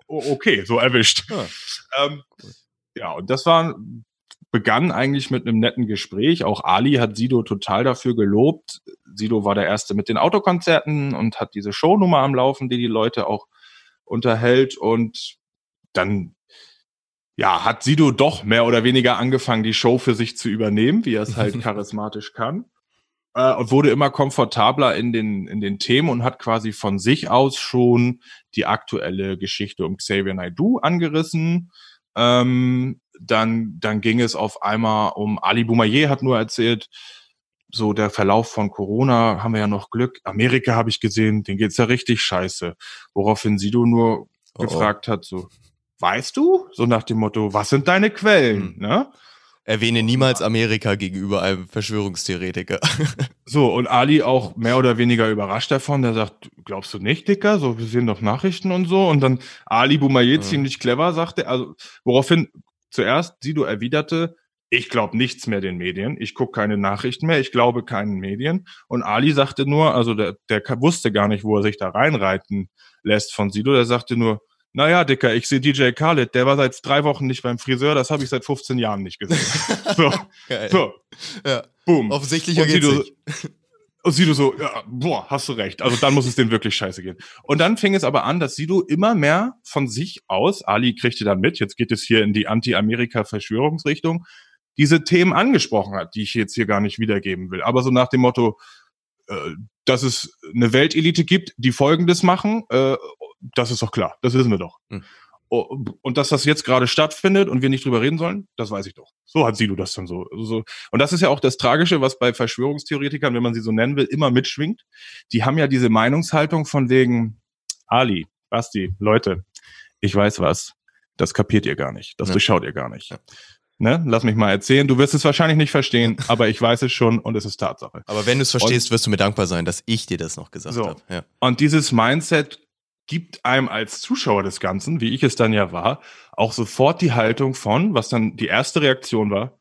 okay, so erwischt. Ja, ähm, ja und das war, begann eigentlich mit einem netten Gespräch. Auch Ali hat Sido total dafür gelobt. Sido war der Erste mit den Autokonzerten und hat diese Shownummer am Laufen, die die Leute auch unterhält und dann ja, hat Sido doch mehr oder weniger angefangen, die Show für sich zu übernehmen, wie er es halt *laughs* charismatisch kann. Äh, und wurde immer komfortabler in den, in den Themen und hat quasi von sich aus schon die aktuelle Geschichte um Xavier Naidoo angerissen. Ähm, dann, dann ging es auf einmal um Ali Boumaier hat nur erzählt, so der Verlauf von Corona haben wir ja noch Glück. Amerika habe ich gesehen, den geht's ja richtig scheiße. Woraufhin Sido nur oh, oh. gefragt hat, so, weißt du? So nach dem Motto, was sind deine Quellen? Hm. Ne? Erwähne niemals Amerika gegenüber einem Verschwörungstheoretiker. *laughs* so, und Ali auch mehr oder weniger überrascht davon. Der sagt, glaubst du nicht, Dicker? So, wir sehen doch Nachrichten und so. Und dann Ali Boumaier, mhm. ziemlich clever, sagte, also, woraufhin zuerst Sido erwiderte, ich glaube nichts mehr den Medien, ich gucke keine Nachrichten mehr, ich glaube keinen Medien. Und Ali sagte nur, also der, der wusste gar nicht, wo er sich da reinreiten lässt von Sido, der sagte nur, naja, Dicker, ich sehe DJ Khaled, der war seit drei Wochen nicht beim Friseur, das habe ich seit 15 Jahren nicht gesehen. *laughs* so, Geil. so. Ja. Boom. Offensichtlicher geht's nicht. Und Sido so, ja, boah, hast du recht. Also dann muss es dem wirklich scheiße gehen. Und dann fing es aber an, dass Sido immer mehr von sich aus, Ali kriegte dann mit, jetzt geht es hier in die Anti-Amerika-Verschwörungsrichtung, diese Themen angesprochen hat, die ich jetzt hier gar nicht wiedergeben will. Aber so nach dem Motto, äh, dass es eine Weltelite gibt, die Folgendes machen, äh, das ist doch klar, das wissen wir doch. Hm. Und dass das jetzt gerade stattfindet und wir nicht drüber reden sollen, das weiß ich doch. So hat Sido das dann so, so. Und das ist ja auch das Tragische, was bei Verschwörungstheoretikern, wenn man sie so nennen will, immer mitschwingt. Die haben ja diese Meinungshaltung von wegen Ali, Basti, Leute, ich weiß was. Das kapiert ihr gar nicht. Das ja. durchschaut ihr gar nicht. Ja. Ne? Lass mich mal erzählen. Du wirst es wahrscheinlich nicht verstehen, *laughs* aber ich weiß es schon und es ist Tatsache. Aber wenn du es verstehst, und, wirst du mir dankbar sein, dass ich dir das noch gesagt so. habe. Ja. Und dieses Mindset gibt einem als Zuschauer des Ganzen, wie ich es dann ja war, auch sofort die Haltung von, was dann die erste Reaktion war,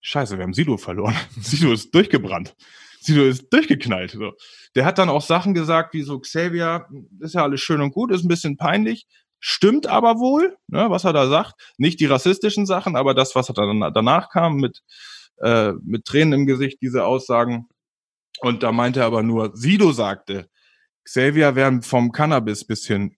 scheiße, wir haben Sido verloren. *laughs* Sido ist durchgebrannt. Sido ist durchgeknallt. So. Der hat dann auch Sachen gesagt, wie so, Xavier, ist ja alles schön und gut, ist ein bisschen peinlich, stimmt aber wohl, ne, was er da sagt. Nicht die rassistischen Sachen, aber das, was dann danach kam, mit, äh, mit Tränen im Gesicht, diese Aussagen. Und da meinte er aber nur, Sido sagte, Xavier wäre vom Cannabis bisschen.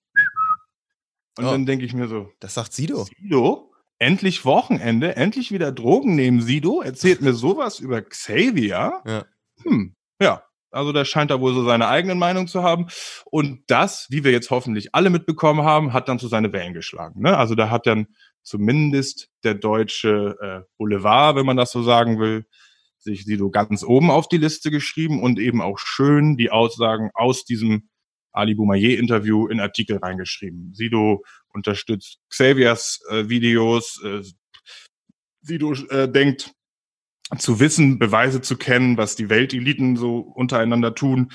Und Oh. dann denke ich mir so, Das sagt Sido. Sido, endlich Wochenende, endlich wieder Drogen nehmen. Sido erzählt mir sowas über Xavier. Ja. Hm, ja. Also der scheint da wohl so seine eigenen Meinung zu haben. Und das, wie wir jetzt hoffentlich alle mitbekommen haben, hat dann so seine Wellen geschlagen. Ne? Also da hat dann zumindest der deutsche äh, Boulevard, wenn man das so sagen will, sich Sido ganz oben auf die Liste geschrieben und eben auch schön die Aussagen aus diesem Ali Boumaier-Interview in Artikel reingeschrieben. Sido unterstützt Xaviers äh, Videos. Äh, Sido äh, denkt zu wissen, Beweise zu kennen, was die Welteliten so untereinander tun.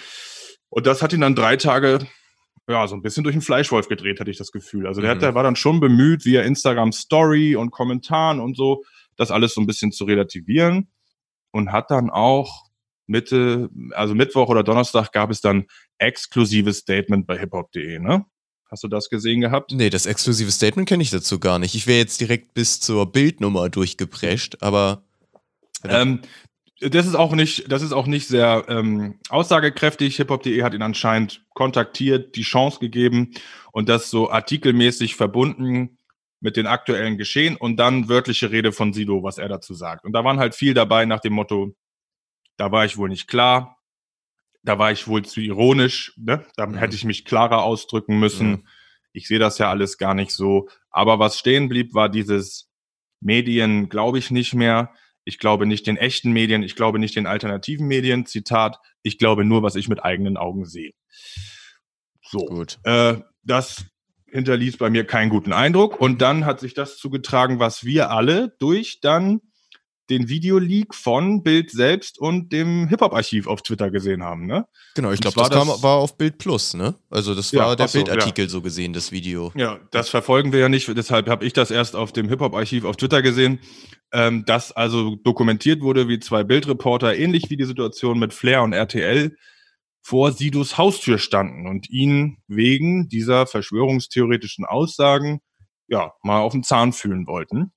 Und das hat ihn dann drei Tage ja, so ein bisschen durch den Fleischwolf gedreht, hatte ich das Gefühl. Also der, Mhm. hat, der war dann schon bemüht, via Instagram Story und Kommentaren und so, das alles so ein bisschen zu relativieren und hat dann auch Mitte, also Mittwoch oder Donnerstag gab es dann exklusives Statement bei hiphop.de, ne? Hast du das gesehen gehabt? Nee, das exklusive Statement kenne ich dazu gar nicht. Ich wäre jetzt direkt bis zur Bildnummer durchgeprescht, aber Ähm, das ist auch nicht, das ist auch nicht sehr ähm, aussagekräftig. Hiphop.de hat ihn anscheinend kontaktiert, die Chance gegeben und das so artikelmäßig verbunden mit den aktuellen Geschehen und dann wörtliche Rede von Sido, was er dazu sagt. Und da waren halt viel dabei nach dem Motto, da war ich wohl nicht klar, da war ich wohl zu ironisch, ne? da Mhm. hätte ich mich klarer ausdrücken müssen. Mhm. Ich sehe das ja alles gar nicht so. Aber was stehen blieb, war dieses Medien, glaube ich nicht mehr. Ich glaube nicht den echten Medien, ich glaube nicht den alternativen Medien. Zitat, ich glaube nur, was ich mit eigenen Augen sehe. So. gut. Äh, das hinterließ bei mir keinen guten Eindruck. Und dann hat sich das zugetragen, was wir alle durch dann den Videoleak von Bild selbst und dem Hip-Hop-Archiv auf Twitter gesehen haben. Ne? Genau, ich glaube, zwar das, kam, das- war auf Bild Plus, ne? Also das Ja, war der ach so, Bildartikel so gesehen, das Video. Ja, das verfolgen wir ja nicht, deshalb habe ich das erst auf dem Hip-Hop-Archiv auf Twitter gesehen, ähm, dass also dokumentiert wurde, wie zwei Bildreporter, ähnlich wie die Situation mit Flair und RTL, vor Sidos Haustür standen und ihn wegen dieser verschwörungstheoretischen Aussagen ja mal auf den Zahn fühlen wollten.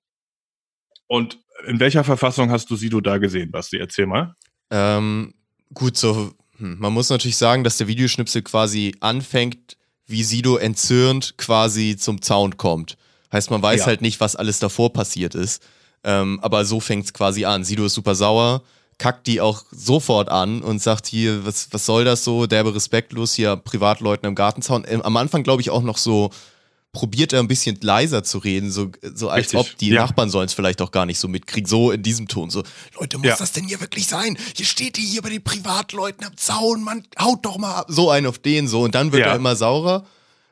Und in welcher Verfassung hast du Sido da gesehen, Basti? Erzähl mal. Ähm, gut, so, hm, man muss natürlich sagen, dass der Videoschnipsel quasi anfängt, wie Sido entzürnt quasi zum Zaun kommt. Heißt, man weiß Ja. halt nicht, was alles davor passiert ist. Ähm, aber so fängt es quasi an. Sido ist super sauer, kackt die auch sofort an und sagt hier, was, was soll das so, derbe respektlos, hier Privatleuten am Gartenzaun. Ähm, am Anfang glaube ich auch noch so, probiert er ein bisschen leiser zu reden, so, so als Richtig, ob die ja. Nachbarn sollen es vielleicht auch gar nicht so mitkriegen, so in diesem Ton, so, Leute, muss Ja. das denn hier wirklich sein? Hier steht die hier bei den Privatleuten am Zaun, Mann, haut doch mal ab. So einen auf den, so, und dann wird Ja. er immer saurer.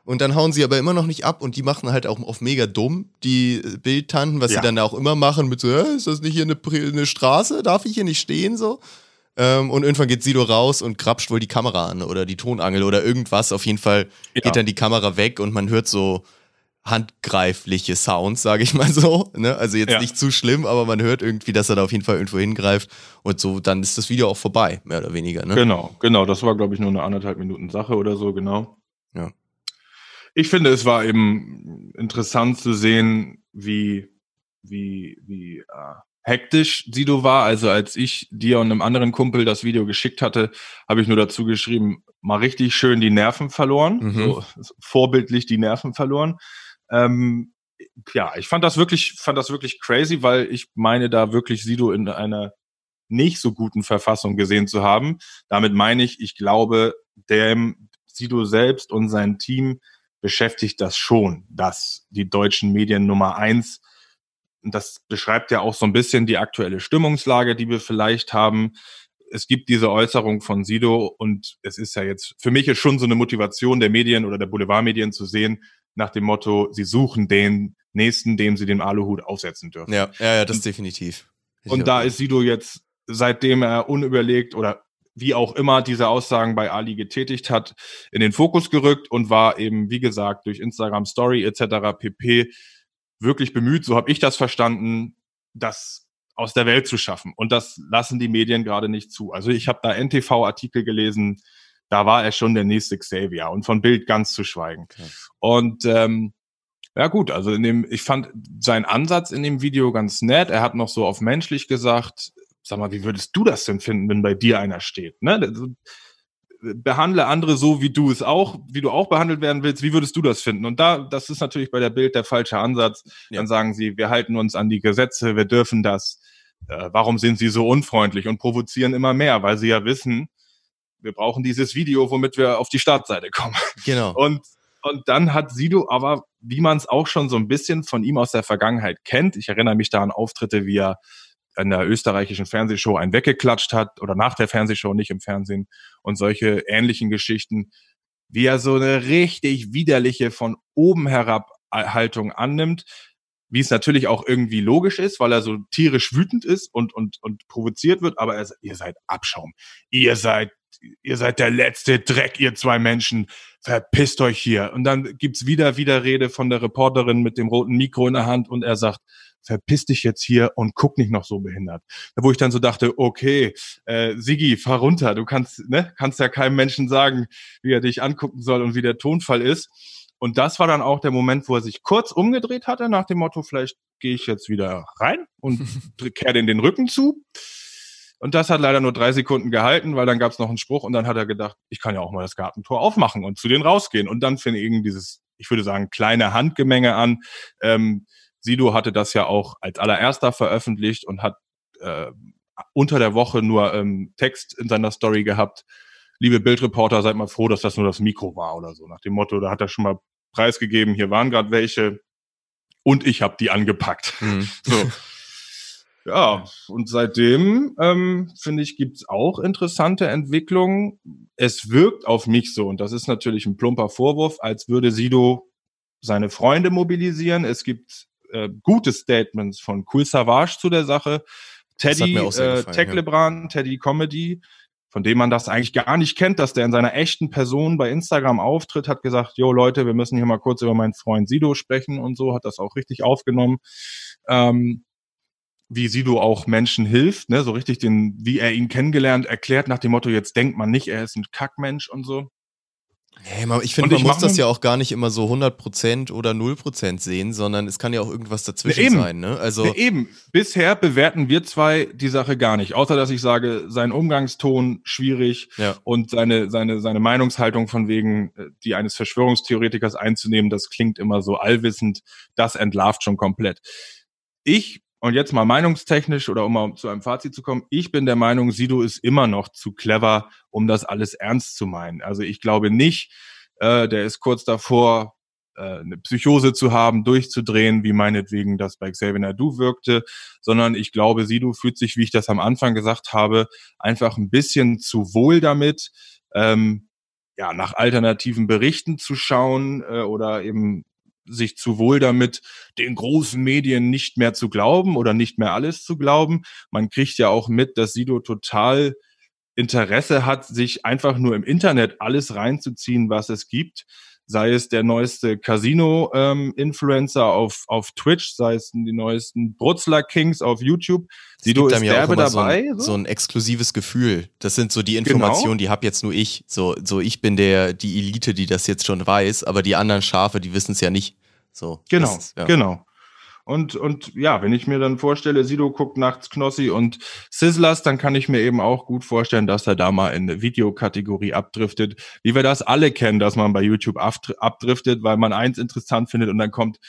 Und dann hauen sie aber immer noch nicht ab und die machen halt auch auf mega dumm, die äh, Bildtanten, was Ja. sie dann auch immer machen mit so, "Hä, ist das nicht hier eine, eine Straße? Darf ich hier nicht stehen? So. Ähm, und irgendwann geht Sido raus und krapscht wohl die Kamera an oder die Tonangel oder irgendwas. Auf jeden Fall Ja. geht dann die Kamera weg und man hört so handgreifliche Sounds, sage ich mal so. Ne? Also jetzt Ja. nicht zu schlimm, aber man hört irgendwie, dass er da auf jeden Fall irgendwo hingreift und so, dann ist das Video auch vorbei, mehr oder weniger. Ne? Genau, genau. Das war, glaube ich, nur eine anderthalb Minuten Sache oder so, genau. Ja. Ich finde, es war eben interessant zu sehen, wie, wie, wie äh, hektisch Sido war. Also als ich dir und einem anderen Kumpel das Video geschickt hatte, habe ich nur dazu geschrieben, mal richtig schön die Nerven verloren. Mhm. So vorbildlich die Nerven verloren. Ähm, ja, ich fand das wirklich, fand das wirklich crazy, weil ich meine, da wirklich Sido in einer nicht so guten Verfassung gesehen zu haben. Damit meine ich, ich glaube, dem Sido selbst und sein Team beschäftigt das schon, dass die deutschen Medien Nummer eins, und das beschreibt ja auch so ein bisschen die aktuelle Stimmungslage, die wir vielleicht haben. Es gibt diese Äußerung von Sido und es ist ja jetzt, für mich ist schon so eine Motivation der Medien oder der Boulevardmedien zu sehen, nach dem Motto, sie suchen den nächsten, dem sie den Aluhut aufsetzen dürfen. Ja, ja, ja, das definitiv. Und da ist Sido jetzt, seitdem er unüberlegt oder wie auch immer diese Aussagen bei Ali getätigt hat, in den Fokus gerückt und war eben, wie gesagt, durch Instagram Story etc. pp. wirklich bemüht, so habe ich das verstanden, das aus der Welt zu schaffen. Und das lassen die Medien gerade nicht zu. Also ich habe da NTV-Artikel gelesen, da war er schon der nächste Xavier und von Bild ganz zu schweigen. Okay. Und ähm, ja gut, also in dem, ich fand seinen Ansatz in dem Video ganz nett. Er hat noch so auf menschlich gesagt, sag mal, wie würdest du das denn finden, wenn bei dir einer steht? Ne? Behandle andere so, wie du es auch, wie du auch behandelt werden willst. Wie würdest du das finden? Und da, das ist natürlich bei der Bild der falsche Ansatz. Ja. Dann sagen sie, wir halten uns an die Gesetze, wir dürfen das. Äh, warum sind sie so unfreundlich und provozieren immer mehr? Weil sie ja wissen, wir brauchen dieses Video, womit wir auf die Startseite kommen. Genau. Und und dann hat Sido aber, wie man es auch schon so ein bisschen von ihm aus der Vergangenheit kennt, ich erinnere mich da an Auftritte, wie er in der österreichischen Fernsehshow einen weggeklatscht hat oder nach der Fernsehshow nicht im Fernsehen und solche ähnlichen Geschichten, wie er so eine richtig widerliche von oben herab Haltung annimmt, wie es natürlich auch irgendwie logisch ist, weil er so tierisch wütend ist und, und, und provoziert wird, aber er, ihr seid Abschaum. Ihr seid ihr seid der letzte Dreck, ihr zwei Menschen, verpisst euch hier. Und dann gibt's wieder Widerrede von der Reporterin mit dem roten Mikro in der Hand und er sagt, verpiss dich jetzt hier und guck nicht noch so behindert. Wo ich dann so dachte, okay, äh, Sigi, fahr runter, du kannst, ne, kannst ja keinem Menschen sagen, wie er dich angucken soll und wie der Tonfall ist. Und das war dann auch der Moment, wo er sich kurz umgedreht hatte, nach dem Motto, vielleicht gehe ich jetzt wieder rein und *laughs* kehre den den Rücken zu. Und das hat leider nur drei Sekunden gehalten, weil dann gab es noch einen Spruch und dann hat er gedacht, ich kann ja auch mal das Gartentor aufmachen und zu denen rausgehen. Und dann fing irgendwie dieses, ich würde sagen, kleine Handgemenge an. Ähm, Sido hatte das ja auch als allererster veröffentlicht und hat äh, unter der Woche nur ähm, Text in seiner Story gehabt. Liebe Bildreporter, seid mal froh, dass das nur das Mikro war oder so. Nach dem Motto, da hat er schon mal preisgegeben, hier waren gerade welche und ich habe die angepackt. Mhm. *laughs* So. Ja, und seitdem, ähm, finde ich, gibt's auch interessante Entwicklungen. Es wirkt auf mich so, und das ist natürlich ein plumper Vorwurf, als würde Sido seine Freunde mobilisieren. Es gibt äh, gute Statements von Cool Savage zu der Sache. Teddy, äh, Tech ja. Lebran, Teddy Comedy, von dem man das eigentlich gar nicht kennt, dass der in seiner echten Person bei Instagram auftritt, hat gesagt, jo Leute, wir müssen hier mal kurz über meinen Freund Sido sprechen und so, hat das auch richtig aufgenommen. Ähm, wie Sido auch Menschen hilft, ne, so richtig den, wie er ihn kennengelernt, erklärt nach dem Motto, jetzt denkt man nicht, er ist ein Kackmensch und so. Hey, ich finde, man muss das ja auch gar nicht immer so 100% oder 0% sehen, sondern es kann ja auch irgendwas dazwischen eben. sein. Ne? Also ja, eben, bisher bewerten wir zwei die Sache gar nicht, außer dass ich sage, sein Umgangston schwierig ja. und seine, seine, seine Meinungshaltung von wegen, äh, die eines Verschwörungstheoretikers einzunehmen, das klingt immer so allwissend, das entlarvt schon komplett. Ich und jetzt mal meinungstechnisch oder um mal zu einem Fazit zu kommen, ich bin der Meinung, Sido ist immer noch zu clever, um das alles ernst zu meinen. Also ich glaube nicht, äh, der ist kurz davor, äh, eine Psychose zu haben, durchzudrehen, wie meinetwegen das bei Xavier Nadu wirkte, sondern ich glaube, Sido fühlt sich, wie ich das am Anfang gesagt habe, einfach ein bisschen zu wohl damit, ähm, ja, nach alternativen Berichten zu schauen äh, oder eben sich zu wohl damit, den großen Medien nicht mehr zu glauben oder nicht mehr alles zu glauben. Man kriegt ja auch mit, dass Sido total Interesse hat, sich einfach nur im Internet alles reinzuziehen, was es gibt. Sei es der neueste Casino-Influencer ähm, auf, auf Twitch, sei es die neuesten Brutzler Kings auf YouTube. Sido ist derbe dabei. So ein, so? ein, exklusives Gefühl. Das sind so die genau. Informationen, genau. die hab jetzt nur ich. So, so ich bin der, die Elite, die das jetzt schon weiß, aber die anderen Schafe, die wissen es ja nicht. So. Genau, ist, ja. genau. Und, und ja, wenn ich mir dann vorstelle, Sido guckt nachts Knossi und Sizzlers, dann kann ich mir eben auch gut vorstellen, dass er da mal in eine Videokategorie abdriftet, wie wir das alle kennen, dass man bei YouTube abdriftet, weil man eins interessant findet und dann kommt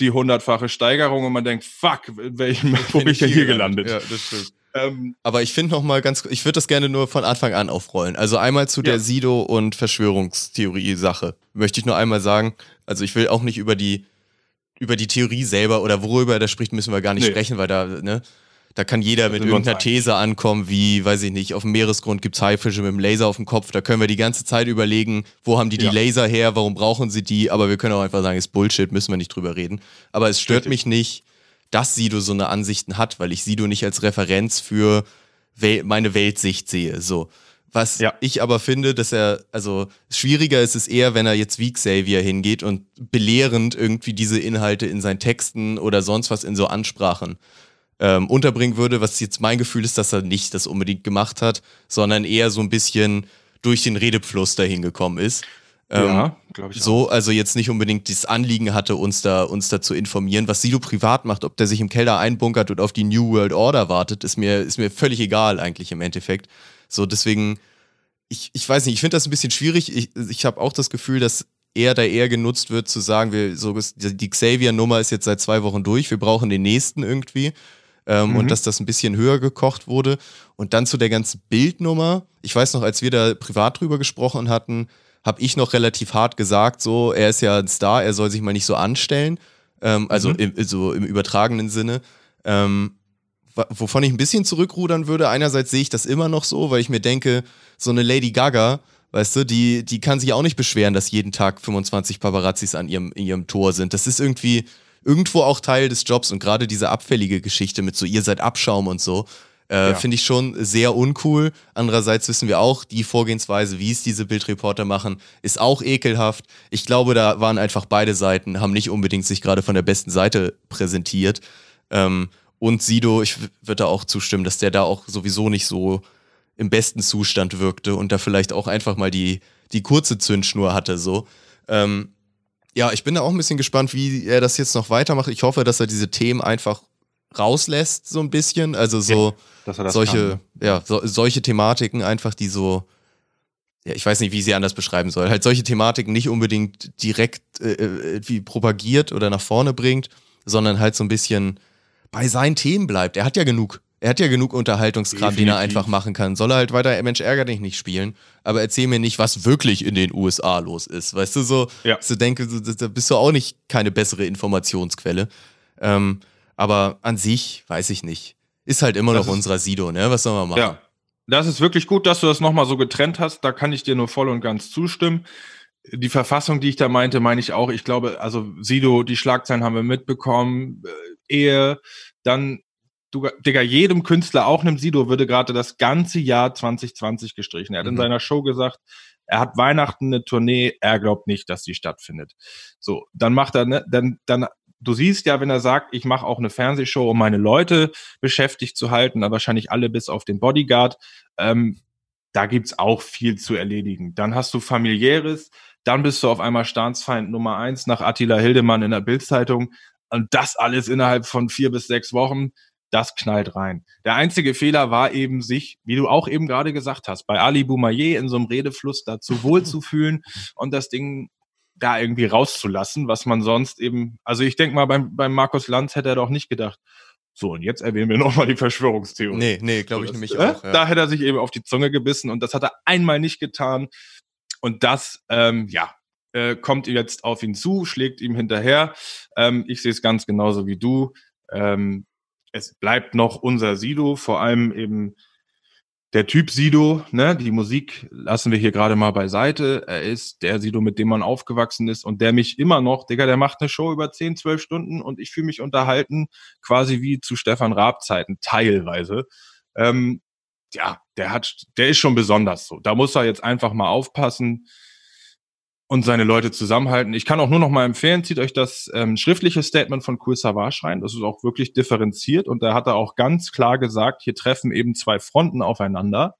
die hundertfache Steigerung und man denkt, fuck, welchem, wo bin ich denn hier gelandet? Ja, das stimmt. Ähm, Aber ich finde noch mal ganz, ich würde das gerne nur von Anfang an aufrollen. Also einmal zu ja. der Sido- und Verschwörungstheorie-Sache. Möchte ich nur einmal sagen, also ich will auch nicht über die über die Theorie selber oder worüber er da spricht, müssen wir gar nicht nee. sprechen, weil da, ne, da kann jeder mit irgendeiner These ankommen, wie, weiß ich nicht, auf dem Meeresgrund gibt es Haifische mit dem Laser auf dem Kopf. Da können wir die ganze Zeit überlegen, wo haben die ja. die Laser her, warum brauchen sie die, aber wir können auch einfach sagen, ist Bullshit, müssen wir nicht drüber reden. Aber es stört Richtig. mich nicht, dass Sido so eine Ansichten hat, weil ich Sido nicht als Referenz für Wel meine Weltsicht sehe. So. Was ja. ich aber finde, dass er, also schwieriger ist es eher, wenn er jetzt wie Xavier hingeht und belehrend irgendwie diese Inhalte in seinen Texten oder sonst was in so Ansprachen ähm, unterbringen würde, was jetzt mein Gefühl ist, dass er nicht das unbedingt gemacht hat, sondern eher so ein bisschen durch den Redefluss dahin gekommen ist. Ähm, ja, glaube ich. so, auch. also jetzt nicht unbedingt das Anliegen hatte, uns da, uns da zu informieren. Was Sido privat macht, ob der sich im Keller einbunkert und auf die New World Order wartet, ist mir, ist mir völlig egal eigentlich im Endeffekt. So, deswegen, ich, ich weiß nicht, ich finde das ein bisschen schwierig. Ich, ich habe auch das Gefühl, dass er da eher genutzt wird, zu sagen, wir, so, die Xavier-Nummer ist jetzt seit zwei Wochen durch, wir brauchen den nächsten irgendwie. Ähm, mhm. Und dass das ein bisschen höher gekocht wurde. Und dann zu der ganzen Bildnummer. Ich weiß noch, als wir da privat drüber gesprochen hatten, habe ich noch relativ hart gesagt, so, er ist ja ein Star, er soll sich mal nicht so anstellen. Ähm, also mhm. im, so im übertragenen Sinne. Ähm, wovon ich ein bisschen zurückrudern würde. Einerseits sehe ich das immer noch so, weil ich mir denke, so eine Lady Gaga, weißt du, die, die kann sich auch nicht beschweren, dass jeden Tag 25 Paparazzis an ihrem, in ihrem Tor sind. Das ist irgendwie irgendwo auch Teil des Jobs und gerade diese abfällige Geschichte mit so, ihr seid Abschaum und so, äh, ja. Finde ich schon sehr uncool. Andererseits wissen wir auch, die Vorgehensweise, wie es diese Bildreporter machen, ist auch ekelhaft. Ich glaube, da waren einfach beide Seiten, haben nicht unbedingt sich gerade von der besten Seite präsentiert. Ähm, und Sido, ich würde da auch zustimmen, dass der da auch sowieso nicht so im besten Zustand wirkte und da vielleicht auch einfach mal die, die kurze Zündschnur hatte, so. Ähm, ja, ich bin da auch ein bisschen gespannt, wie er das jetzt noch weitermacht. Ich hoffe, dass er diese Themen einfach rauslässt, so ein bisschen. Also so ja, solche, kann. ja, so, solche Thematiken einfach, die so, ja, ich weiß nicht, wie ich sie anders beschreiben soll. Halt solche Thematiken nicht unbedingt direkt äh, äh wie propagiert oder nach vorne bringt, sondern halt so ein bisschen bei seinen Themen bleibt. Er hat ja genug. Er hat ja genug Unterhaltungskram, Definitiv. den er einfach machen kann. Soll er halt weiter Mensch ärger dich nicht spielen, aber erzähl mir nicht, was wirklich in den USA los ist. Weißt du, so, ja. so denke, da bist du auch nicht keine bessere Informationsquelle. Ähm, aber an sich weiß ich nicht. Ist halt immer das noch unserer Sido, ne? Was soll man machen? Ja. Das ist wirklich gut, dass du das nochmal so getrennt hast. Da kann ich dir nur voll und ganz zustimmen. Die Verfassung, die ich da meinte, meine ich auch. Ich glaube, also Sido, die Schlagzeilen haben wir mitbekommen. Äh, Ehe, dann du, Digga, jedem Künstler, auch einem Sido, würde gerade das ganze Jahr 2020 gestrichen. Er hat mhm. in seiner Show gesagt, er hat Weihnachten eine Tournee, er glaubt nicht, dass die stattfindet. So, dann macht er, ne, dann, dann du siehst ja, wenn er sagt, ich mache auch eine Fernsehshow, um meine Leute beschäftigt zu halten, aber wahrscheinlich alle bis auf den Bodyguard, ähm, da gibt's auch viel zu erledigen. Dann hast du familiäres, dann bist du auf einmal Staatsfeind Nummer eins nach Attila Hildemann in der Bildzeitung und das alles innerhalb von vier bis sechs Wochen. Das knallt rein. Der einzige Fehler war eben sich, wie du auch eben gerade gesagt hast, bei Ali Boumaier in so einem Redefluss dazu wohlzufühlen und das Ding da irgendwie rauszulassen, was man sonst eben, also ich denke mal, beim, beim Markus Lanz hätte er doch nicht gedacht, so, und jetzt erwähnen wir nochmal die Verschwörungstheorie. Nee, nee, glaube ich nämlich äh, auch. Ja. Da hätte er sich eben auf die Zunge gebissen und das hat er einmal nicht getan. Und das, ähm, ja, äh, kommt jetzt auf ihn zu, schlägt ihm hinterher. Ähm, ich sehe es ganz genauso wie du. Ähm, es bleibt noch unser Sido, vor allem eben der Typ Sido, ne, die Musik lassen wir hier gerade mal beiseite. Er ist der Sido, mit dem man aufgewachsen ist und der mich immer noch, Digga, der macht eine Show über 10, 12 Stunden und ich fühle mich unterhalten, quasi wie zu Stefan Raab Zeiten, teilweise. Ähm, ja, der hat, der ist schon besonders so. Da muss er jetzt einfach mal aufpassen und seine Leute zusammenhalten. Ich kann auch nur noch mal empfehlen, zieht euch das ähm, schriftliche Statement von Kul Savage rein. Das ist auch wirklich differenziert und da hat er auch ganz klar gesagt, hier treffen eben zwei Fronten aufeinander.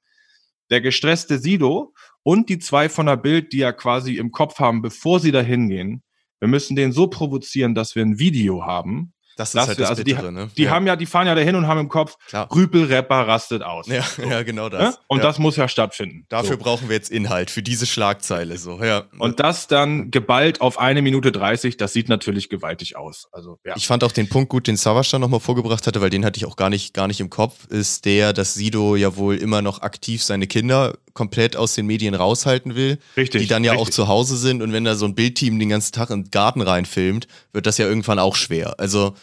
Der gestresste Sido und die zwei von der Bild, die ja quasi im Kopf haben, bevor sie da hingehen. Wir müssen den so provozieren, dass wir ein Video haben, das ist halt das also Bittere, die, ne? Die ja. haben ja, die fahren ja dahin und haben im Kopf, Klar. Rüpel-Rapper rastet aus. Ja, so. ja genau das. Ja? Und das muss ja stattfinden. Dafür so. brauchen wir jetzt Inhalt, für diese Schlagzeile so, ja. Und das dann geballt auf eine Minute 30, das sieht natürlich gewaltig aus. Also, ja. Ich fand auch den Punkt gut, den Savas dann nochmal vorgebracht hatte, weil den hatte ich auch gar nicht, gar nicht im Kopf, ist der, dass Sido ja wohl immer noch aktiv seine Kinder komplett aus den Medien raushalten will. Richtig. Die dann ja richtig. auch zu Hause sind und wenn da so ein Bildteam den ganzen Tag in den Garten reinfilmt, wird das ja irgendwann auch schwer. Also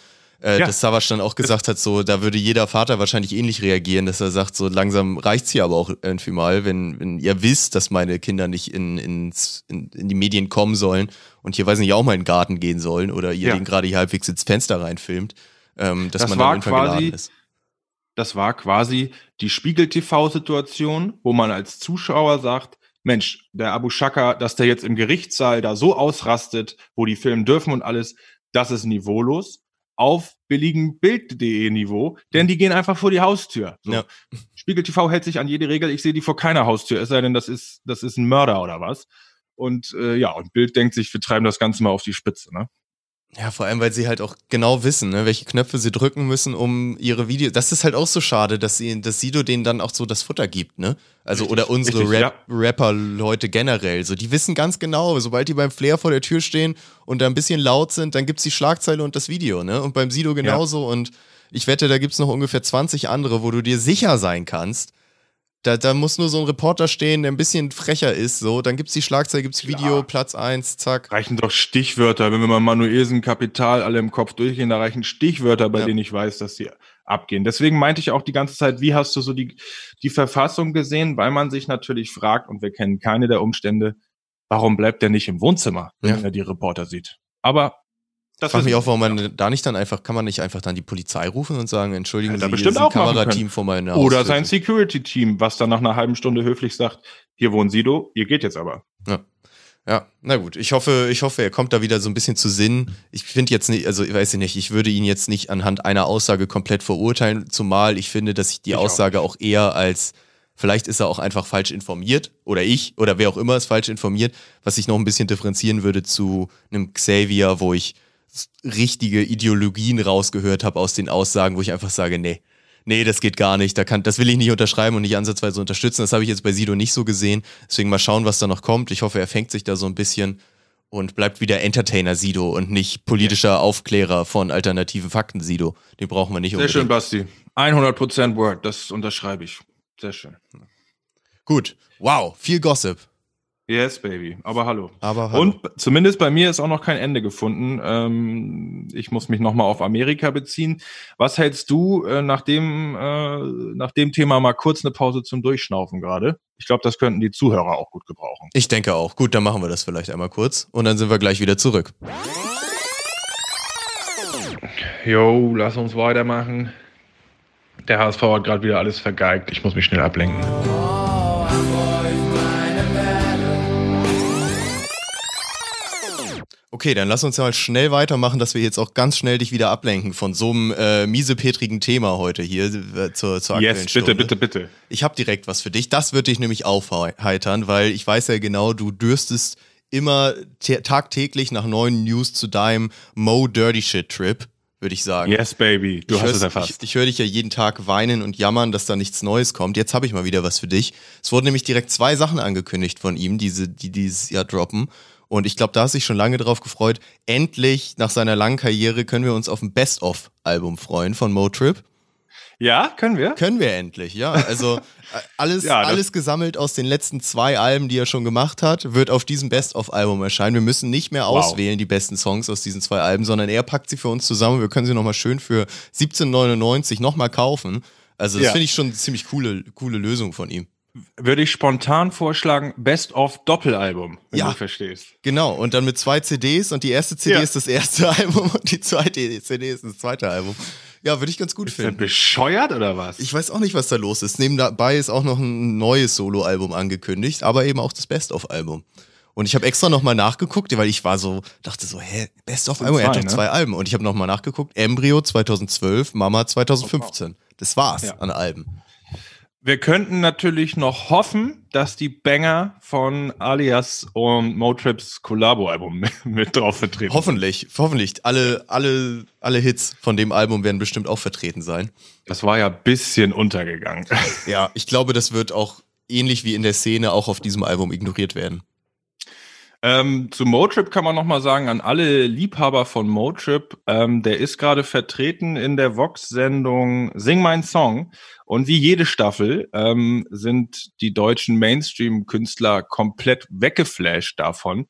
äh, ja. dass Savas dann auch gesagt hat, so, da würde jeder Vater wahrscheinlich ähnlich reagieren, dass er sagt, so langsam reicht's hier aber auch irgendwie mal, wenn, wenn ihr wisst, dass meine Kinder nicht in, ins, in, in die Medien kommen sollen und hier, weiß nicht, auch mal in den Garten gehen sollen oder ihr ja. den gerade hier halbwegs ins Fenster reinfilmt, ähm, dass das man war dann irgendwann quasi, ist. Das war quasi die Spiegel-TV-Situation, wo man als Zuschauer sagt, Mensch, der Abu Shaka, dass der jetzt im Gerichtssaal da so ausrastet, wo die filmen dürfen und alles, das ist niveaulos auf billigen Bild.de Niveau, denn die gehen einfach vor die Haustür. So. Ja. Spiegel TV hält sich an jede Regel, ich sehe die vor keiner Haustür, es sei denn, das ist, das ist ein Mörder oder was. Und äh, ja, und Bild denkt sich, wir treiben das Ganze mal auf die Spitze, ne? Ja, vor allem, weil sie halt auch genau wissen, ne, welche Knöpfe sie drücken müssen, um ihre Videos. Das ist halt auch so schade, dass sie, dass Sido denen dann auch so das Futter gibt, ne? Also, Richtig, oder unsere richtig, Rap Rapper-Leute generell. So, die wissen ganz genau, sobald die beim Flair vor der Tür stehen und da ein bisschen laut sind, dann gibt's die Schlagzeile und das Video, ne? Und beim Sido genauso. Und ich wette, da gibt's noch ungefähr 20 andere, wo du dir sicher sein kannst. Da, da muss nur so ein Reporter stehen, der ein bisschen frecher ist, so. Dann gibt's die Schlagzeile, gibt's Video, Klar. Platz eins, zack. Reichen doch Stichwörter, wenn wir mal Manuelsen Kapital alle im Kopf durchgehen, da reichen Stichwörter, bei Ja. denen ich weiß, dass sie abgehen. Deswegen meinte ich auch die ganze Zeit, wie hast du so die, die Verfassung gesehen? Weil man sich natürlich fragt, und wir kennen keine der Umstände, warum bleibt der nicht im Wohnzimmer, wenn Ja. er die Reporter sieht? Aber das Ich frage mich auch, warum man da nicht dann einfach, kann man nicht einfach dann die Polizei rufen und sagen, entschuldigen er Sie, bestimmt hier ist ein auch Kamerateam vor meiner Oder Haustür. sein Security-Team, was dann nach einer halben Stunde höflich sagt, hier wohnt Sido, ihr geht jetzt aber. Ja, na gut. Ich hoffe, ich hoffe, er kommt da wieder so ein bisschen zu Sinn. Ich finde jetzt nicht, also ich weiß nicht, ich würde ihn jetzt nicht anhand einer Aussage komplett verurteilen, zumal ich finde, dass ich die Ich auch Aussage auch, eher als, vielleicht ist er auch einfach falsch informiert oder ich oder wer auch immer ist falsch informiert, was ich noch ein bisschen differenzieren würde zu einem Xavier, wo ich richtige Ideologien rausgehört habe aus den Aussagen, wo ich einfach sage, nee, nee, das geht gar nicht, da kann, das will ich nicht unterschreiben und nicht ansatzweise unterstützen. Das habe ich jetzt bei Sido nicht so gesehen. Deswegen mal schauen, was da noch kommt. Ich hoffe, er fängt sich da so ein bisschen und bleibt wieder Entertainer Sido und nicht politischer Aufklärer von alternativen Fakten Sido. Den brauchen wir nicht Sehr unbedingt. schön, Basti. 100% Word, das unterschreibe ich. Sehr schön. Gut. Wow, viel Gossip. Yes, baby. Aber hallo. Aber hallo. Und zumindest bei mir ist auch noch kein Ende gefunden. Ähm, ich muss mich nochmal auf Amerika beziehen. Was hältst du äh, nach, dem, äh, nach dem Thema mal kurz eine Pause zum Durchschnaufen gerade? Ich glaube, das könnten die Zuhörer auch gut gebrauchen. Ich denke auch. Gut, dann machen wir das vielleicht einmal kurz und dann sind wir gleich wieder zurück. Jo, lass uns weitermachen. Der HSV hat gerade wieder alles vergeigt. Ich muss mich schnell ablenken. Okay, dann lass uns ja mal schnell weitermachen, dass wir jetzt auch ganz schnell dich wieder ablenken von so einem äh, miesepetrigen Thema heute hier äh, zur, zur aktuellen Yes, bitte, Stunde. bitte, bitte. Ich habe direkt was für dich. Das wird dich nämlich aufheitern, weil ich weiß ja genau, du dürstest immer tä- tagtäglich nach neuen News zu deinem Mo Dirty Shit Trip, würde ich sagen. Yes, baby. Du ich hast es erfasst. Ich, ich höre dich ja jeden Tag weinen und jammern, dass da nichts Neues kommt. Jetzt habe ich mal wieder was für dich. Es wurden nämlich direkt zwei Sachen angekündigt von ihm, diese, die dieses Jahr droppen. Und ich glaube, da hast du dich schon lange drauf gefreut. Endlich, nach seiner langen Karriere, können wir uns auf ein Best-of-Album freuen von Motrip. ja, können wir? Können wir endlich, ja. Also *laughs* äh, alles, Ja, alles gesammelt aus den letzten zwei Alben, die er schon gemacht hat, wird auf diesem Best-of-Album erscheinen. Wir müssen nicht mehr Wow. auswählen, die besten Songs aus diesen zwei Alben, sondern er packt sie für uns zusammen. Wir können sie nochmal schön für 17,99 nochmal kaufen. Also das Ja. finde ich schon eine ziemlich coole, coole Lösung von ihm. Würde ich spontan vorschlagen, Best of Doppelalbum, wenn Ja. du verstehst. Genau, und dann mit zwei CDs und die erste CD Ja. ist das erste *laughs* Album und die zweite CD ist das zweite Album. Ja, würde ich ganz gut Ist finden. bescheuert oder was? Ich weiß auch nicht, was da los ist. Nebenbei ist auch noch ein neues Soloalbum angekündigt, aber eben auch das Best-of-Album. Und ich habe extra nochmal nachgeguckt, weil ich war so, dachte so, hä, Best-of-Album, er hat zwei, doch ne? zwei Alben. Und ich habe nochmal nachgeguckt, Embryo 2012, Mama 2015. Das war's Ja. an Alben. Wir könnten natürlich noch hoffen, dass die Banger von Alias und Motrips Collabo-Album *laughs* mit drauf vertreten. Hoffentlich, hoffentlich. Alle, alle, alle Hits von dem Album werden bestimmt auch vertreten sein. Das war ja ein bisschen untergegangen. *laughs* Ja, ich glaube, das wird auch ähnlich wie in der Szene auch auf diesem Album ignoriert werden. Ähm, zu Motrip kann man noch mal sagen, an alle Liebhaber von Motrip, ähm, der ist gerade vertreten in der Vox-Sendung Sing Mein Song. Und wie jede Staffel ähm, sind die deutschen Mainstream-Künstler komplett weggeflasht davon,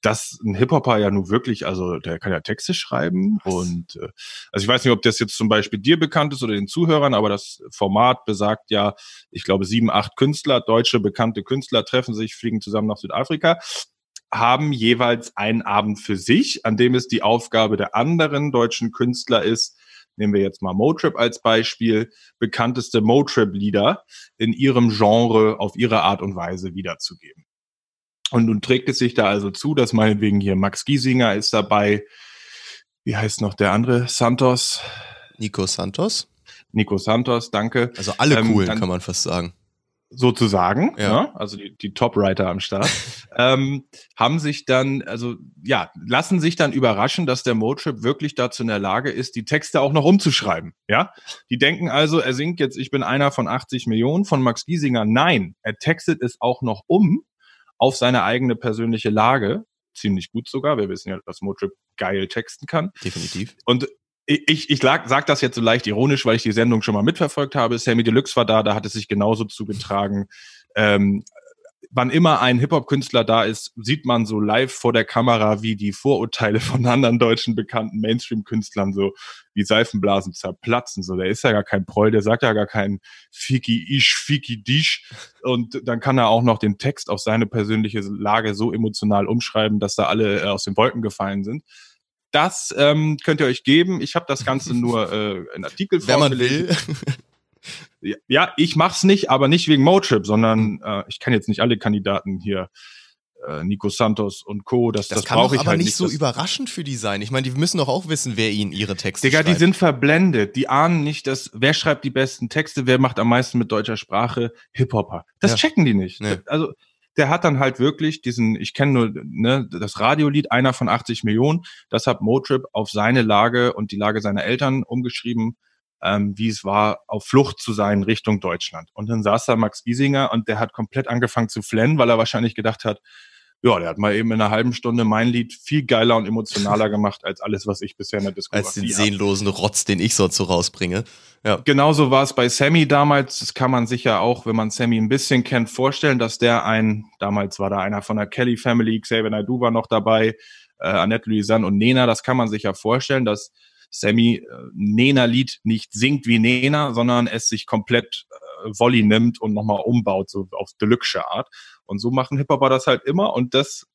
dass ein Hip-Hopper ja nun wirklich, also der kann ja Texte schreiben und äh, also ich weiß nicht, ob das jetzt zum Beispiel dir bekannt ist oder den Zuhörern, aber das Format besagt ja, ich glaube, sieben, acht Künstler, deutsche bekannte Künstler treffen sich, fliegen zusammen nach Südafrika haben jeweils einen Abend für sich, an dem es die Aufgabe der anderen deutschen Künstler ist, nehmen wir jetzt mal Motrip als Beispiel, bekannteste Motrip-Lieder in ihrem Genre auf ihre Art und Weise wiederzugeben. Und nun trägt es sich da also zu, dass meinetwegen hier Max Giesinger ist dabei, wie heißt noch der andere? Santos. Nico Santos. Nico Santos, danke. Also alle Ähm, coolen, dann- kann man fast sagen. Sozusagen, Ja. ja. also die, die Top-Writer am Start, *laughs* ähm, haben sich dann, also ja, lassen sich dann überraschen, dass der Motrip wirklich dazu in der Lage ist, die Texte auch noch umzuschreiben. Ja, die denken also, er singt jetzt, ich bin einer von 80 Millionen von Max Giesinger. Nein, er textet es auch noch um auf seine eigene persönliche Lage. Ziemlich gut sogar. Wir wissen ja, dass Motrip geil texten kann. Definitiv. Und ich, ich lag, sag das jetzt so leicht ironisch, weil ich die Sendung schon mal mitverfolgt habe. Sammy Deluxe war da, da hat es sich genauso zugetragen. Ähm, wann immer ein Hip-Hop-Künstler da ist, sieht man so live vor der Kamera, wie die Vorurteile von anderen deutschen bekannten Mainstream-Künstlern so wie Seifenblasen zerplatzen. So, der ist ja gar kein Proll, der sagt ja gar kein Fiki isch, Fiki disch. Und dann kann er auch noch den Text auf seine persönliche Lage so emotional umschreiben, dass da alle äh, aus den Wolken gefallen sind. Das ähm, könnt ihr euch geben. Ich habe das Ganze nur *laughs* äh, in Artikelform Wenn man will. *laughs* Ja, ich mach's nicht, aber nicht wegen Motrip, sondern äh, ich kann jetzt nicht alle Kandidaten hier, äh, Nico Santos und Co. Das, Das, das, kann doch brauche ich aber halt nicht so überraschend für die sein. Ich meine, die müssen doch auch wissen, wer ihnen ihre Texte Digga, die schreibt. sind verblendet. Die ahnen nicht, dass wer schreibt die besten Texte, wer macht am meisten mit deutscher Sprache Hip-Hopper. Das Ja. checken die nicht. Nee. Also der hat dann halt wirklich diesen, ich kenne nur ne, das Radiolied, einer von 80 Millionen, das hat Motrip auf seine Lage und die Lage seiner Eltern umgeschrieben, ähm, wie es war, auf Flucht zu sein Richtung Deutschland. Und dann saß da Max Giesinger und der hat komplett angefangen zu flennen, weil er wahrscheinlich gedacht hat, ja, der hat mal eben in einer halben Stunde mein Lied viel geiler und emotionaler *laughs* gemacht als alles, was ich bisher in der Diskografie als den hab. seelenlosen Rotz, den ich sonst so rausbringe. Ja. Genauso war es bei Sammy damals. Das kann man sich ja auch, wenn man Sammy ein bisschen kennt, vorstellen, dass der ein, damals war da einer von der Kelly Family, Xavier Naidoo war noch dabei, äh, Annette Louisanne und Nena. Das kann man sich ja vorstellen, dass Sammy äh, Nena-Lied nicht singt wie Nena, sondern es sich komplett äh, Volley nimmt und nochmal umbaut, so auf Deluxe Art. Und so machen Hip-Hopper das halt immer und das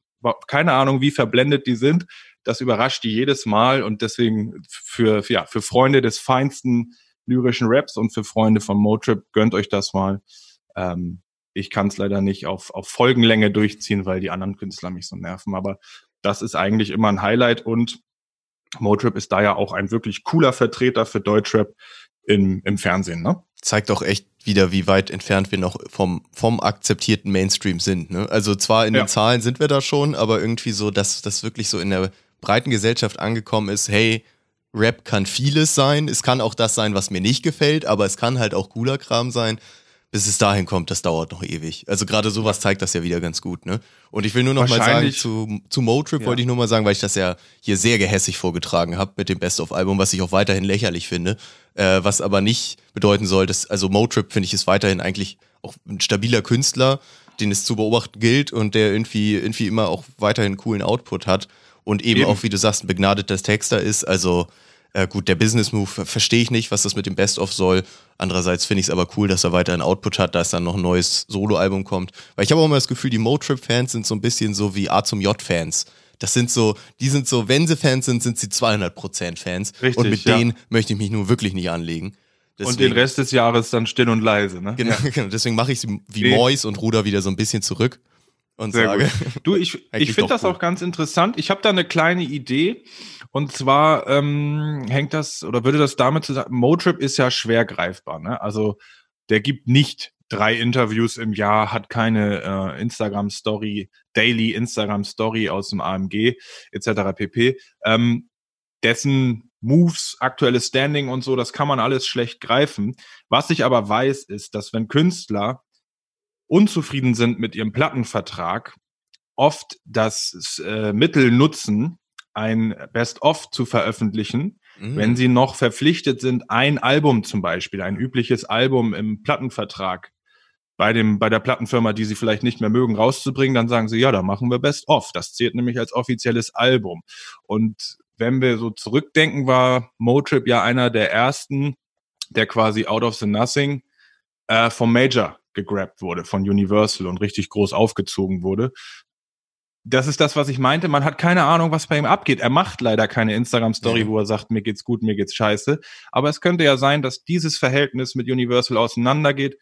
keine Ahnung, wie verblendet die sind. Das überrascht die jedes Mal und deswegen für, für, ja, für Freunde des feinsten lyrischen Raps und für Freunde von Motrip gönnt euch das mal. Ähm, ich kann es leider nicht auf, auf Folgenlänge durchziehen, weil die anderen Künstler mich so nerven, aber das ist eigentlich immer ein Highlight und Motrip ist da ja auch ein wirklich cooler Vertreter für Deutschrap im, im Fernsehen, ne? Zeigt auch echt wieder, wie weit entfernt wir noch vom, vom akzeptierten Mainstream sind. Ne? Also zwar in Ja. den Zahlen sind wir da schon, aber irgendwie so, dass das wirklich so in der breiten Gesellschaft angekommen ist, hey, Rap kann vieles sein, es kann auch das sein, was mir nicht gefällt, aber es kann halt auch cooler Kram sein. Bis es dahin kommt, das dauert noch ewig. Also gerade sowas zeigt das ja wieder ganz gut, ne? Und ich will nur noch mal sagen, zu, zu Motrip Ja. wollte ich nur mal sagen, weil ich das ja hier sehr gehässig vorgetragen habe mit dem Best-of-Album, was ich auch weiterhin lächerlich finde. Äh, was aber nicht bedeuten soll, dass, also Motrip finde ich ist weiterhin eigentlich auch ein stabiler Künstler, den es zu beobachten gilt und der irgendwie, irgendwie immer auch weiterhin coolen Output hat und eben, Eben. auch, wie du sagst, ein begnadeter Texter ist. Also äh, gut, der Business-Move ver- verstehe ich nicht, was das mit dem Best-of soll. Andererseits finde ich es aber cool, dass er weiterhin Output hat, dass dann noch ein neues Solo-Album kommt. Weil ich habe auch immer das Gefühl, die Motrip-Fans sind so ein bisschen so wie A zum J-Fans. Das sind so, die sind so, wenn sie Fans sind, sind sie 200% Fans. Richtig, und mit ja. denen möchte ich mich nun wirklich nicht anlegen. Und den Rest des Jahres dann still und leise, ne? Genau, *laughs* genau. deswegen mache ich es wie Nee. Mois und ruder wieder so ein bisschen zurück und Sehr sage, Du, ich, *laughs* ich finde das cool. auch ganz interessant. Ich habe da eine kleine Idee. Und zwar ähm, hängt das oder würde das damit zusammen, Motrip ist ja schwer greifbar. Ne? Also der gibt nicht drei Interviews im Jahr, hat keine äh, Instagram-Story, Daily Instagram-Story aus dem AMG etc. pp. Ähm, dessen Moves, aktuelles Standing und so, das kann man alles schlecht greifen. Was ich aber weiß, ist, dass wenn Künstler unzufrieden sind mit ihrem Plattenvertrag, oft das äh, Mittel nutzen, ein Best-of zu veröffentlichen, mm, wenn sie noch verpflichtet sind, ein Album zum Beispiel, ein übliches Album im Plattenvertrag bei dem, bei der Plattenfirma, die sie vielleicht nicht mehr mögen, rauszubringen, dann sagen sie, ja, da machen wir Best of. Das zählt nämlich als offizielles Album. Und wenn wir so zurückdenken, war Motrip ja einer der ersten, der quasi out of the nothing äh, vom Major gegrabt wurde, von Universal und richtig groß aufgezogen wurde. Das ist das, was ich meinte. Man hat keine Ahnung, was bei ihm abgeht. Er macht leider keine Instagram-Story, Ja. wo er sagt, mir geht's gut, mir geht's scheiße. Aber es könnte ja sein, dass dieses Verhältnis mit Universal auseinandergeht.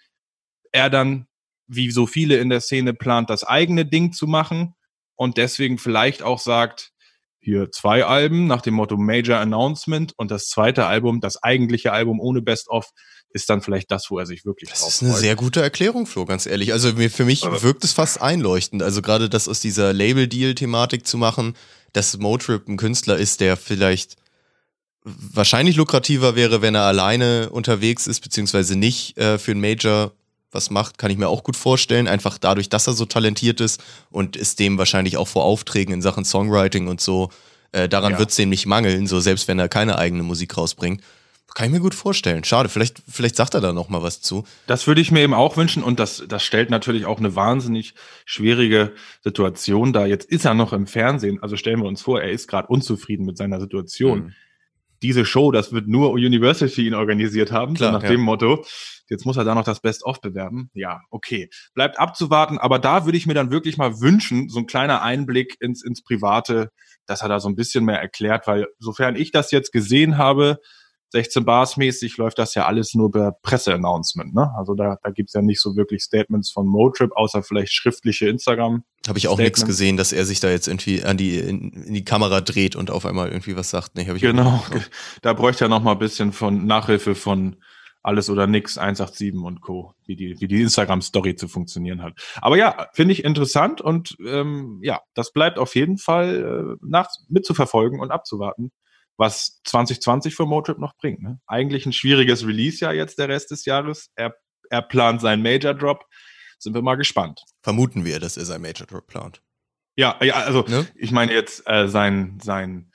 Er dann, wie so viele in der Szene, plant, das eigene Ding zu machen und deswegen vielleicht auch sagt, hier zwei Alben nach dem Motto Major Announcement und das zweite Album, das eigentliche Album ohne Best-of, ist dann vielleicht das, wo er sich wirklich Das ist eine freut. sehr gute Erklärung, Flo, ganz ehrlich. Also mir, für mich wirkt es fast einleuchtend. Also gerade das aus dieser Label-Deal-Thematik zu machen, dass Motrip ein Künstler ist, der vielleicht wahrscheinlich lukrativer wäre, wenn er alleine unterwegs ist, beziehungsweise nicht äh, für ein Major was macht, kann ich mir auch gut vorstellen. Einfach dadurch, dass er so talentiert ist und ist dem wahrscheinlich auch vor Aufträgen in Sachen Songwriting und so. Äh, daran ja. wird es dem nicht mangeln, so selbst wenn er keine eigene Musik rausbringt. Kann ich mir gut vorstellen. Schade, vielleicht, vielleicht sagt er da noch mal was zu. Das würde ich mir eben auch wünschen und das, das stellt natürlich auch eine wahnsinnig schwierige Situation dar. Jetzt ist er noch im Fernsehen, also stellen wir uns vor, er ist gerade unzufrieden mit seiner Situation. Mhm. Diese Show, das wird nur Universal für ihn organisiert haben, Klar, so nach ja. dem Motto. Jetzt muss er da noch das Best-of bewerben. Ja, okay. Bleibt abzuwarten, aber da würde ich mir dann wirklich mal wünschen, so ein kleiner Einblick ins, ins Private, dass er da so ein bisschen mehr erklärt, weil sofern ich das jetzt gesehen habe, 16 Bars mäßig läuft das ja alles nur per Presseannouncement. Ne? Also da, da gibt's ja nicht so wirklich Statements von Motrip, außer vielleicht schriftliche Instagram. Habe ich auch nichts gesehen, dass er sich da jetzt irgendwie an die in, in, die Kamera dreht und auf einmal irgendwie was sagt. Nee, hab ich genau, *laughs* da bräuchte er noch mal ein bisschen von Nachhilfe von alles oder nix 187 und Co, wie die, wie die Instagram-Story zu funktionieren hat. Aber ja, finde ich interessant und ähm, ja, das bleibt auf jeden Fall äh, nach, mitzuverfolgen und abzuwarten, was 2020 für Motrip noch bringt. Ne? Eigentlich ein schwieriges Release-Jahr jetzt der Rest des Jahres. Er, er plant seinen Major-Drop. Sind wir mal gespannt. Vermuten wir, dass er seinen Major-Drop plant. Ja, ja, also ne? ich meine jetzt äh, sein, sein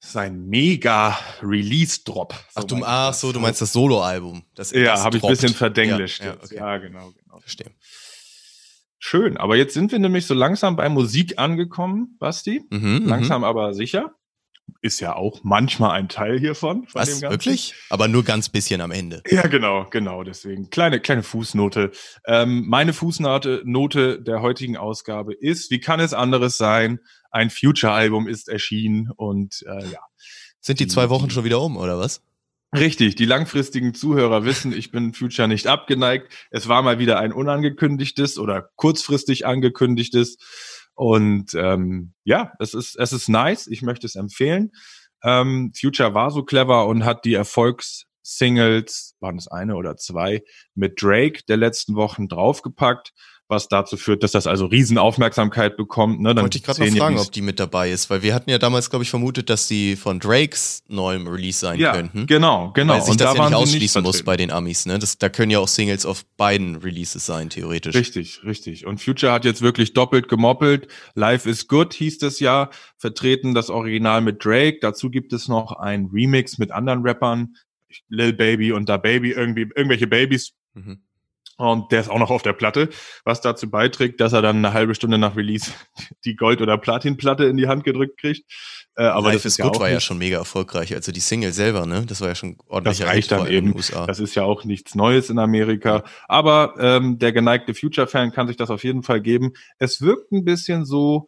sein mega Release-Drop. So ach, du, ach so, du meinst das Solo-Album. Ja, habe ich ein bisschen verdenglischt. Ja, ja, okay. ja, genau, genau. Verstehe. Schön, aber jetzt sind wir nämlich so langsam bei Musik angekommen, Basti. Mhm, mhm. langsam aber sicher ist ja auch manchmal ein Teil hiervon. Von Was, wirklich? Aber nur ganz bisschen am Ende. Ja, genau, genau. Deswegen kleine, kleine Fußnote. Ähm, meine Fußnote Note der heutigen Ausgabe ist, wie kann es anderes sein? Ein Future-Album ist erschienen und äh, ja. Sind die, die zwei Wochen schon wieder um, oder was? Richtig, die langfristigen Zuhörer wissen, ich bin Future nicht abgeneigt. Es war mal wieder ein unangekündigtes oder kurzfristig angekündigtes und ähm, ja, es ist, es ist nice. Ich möchte es empfehlen. Ähm, Future war so clever und hat die Erfolgssingles, waren es eine oder zwei, mit Drake der letzten Wochen draufgepackt was dazu führt, dass das also Riesenaufmerksamkeit bekommt. Ne? Dann Wollte ich gerade noch fragen, ob die mit dabei ist, weil wir hatten ja damals, glaube ich, vermutet, dass die von Drakes neuem Release sein ja, könnten. Genau, genau. Weil sich und das da ja nicht ausschließen nicht muss bei den Amis. Ne? Das, da können ja auch Singles auf beiden Releases sein, theoretisch. Richtig, richtig. Und Future hat jetzt wirklich doppelt gemoppelt. Life is Good hieß das ja, vertreten das Original mit Drake. Dazu gibt es noch ein Remix mit anderen Rappern, Lil Baby und Da Baby, irgendwie irgendwelche Babys. Mhm und der ist auch noch auf der Platte, was dazu beiträgt, dass er dann eine halbe Stunde nach Release *laughs* die Gold- oder Platinplatte in die Hand gedrückt kriegt. Äh, aber Life das ist Good ja war ja schon mega erfolgreich. Also die Single selber, ne? Das war ja schon ordentlich. Das reicht dann eben. Das ist ja auch nichts Neues in Amerika. Aber ähm, der geneigte Future-Fan kann sich das auf jeden Fall geben. Es wirkt ein bisschen so,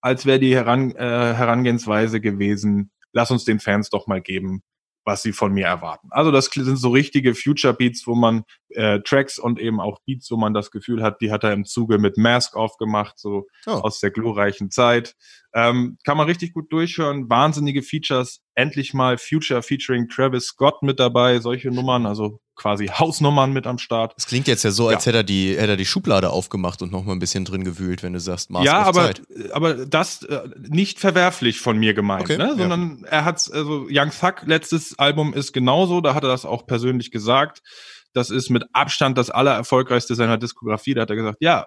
als wäre die Heran äh, Herangehensweise gewesen, lass uns den Fans doch mal geben, was sie von mir erwarten. Also das sind so richtige Future Beats, wo man äh, Tracks und eben auch Beats, wo man das Gefühl hat, die hat er im Zuge mit Mask aufgemacht, so oh. aus der glorreichen Zeit. Ähm, kann man richtig gut durchhören. Wahnsinnige Features. Endlich mal Future featuring Travis Scott mit dabei. Solche Nummern, also quasi Hausnummern mit am Start. Es klingt jetzt ja so, als ja. hätte er die, hätte er die Schublade aufgemacht und noch mal ein bisschen drin gewühlt, wenn du sagst, Mask Ja, aber, Zeit. aber das äh, nicht verwerflich von mir gemeint, okay, ne? sondern ja. er hat, also Young Thug letztes Album ist genauso, da hat er das auch persönlich gesagt. Das ist mit Abstand das allererfolgreichste seiner Diskografie. Da hat er gesagt, ja,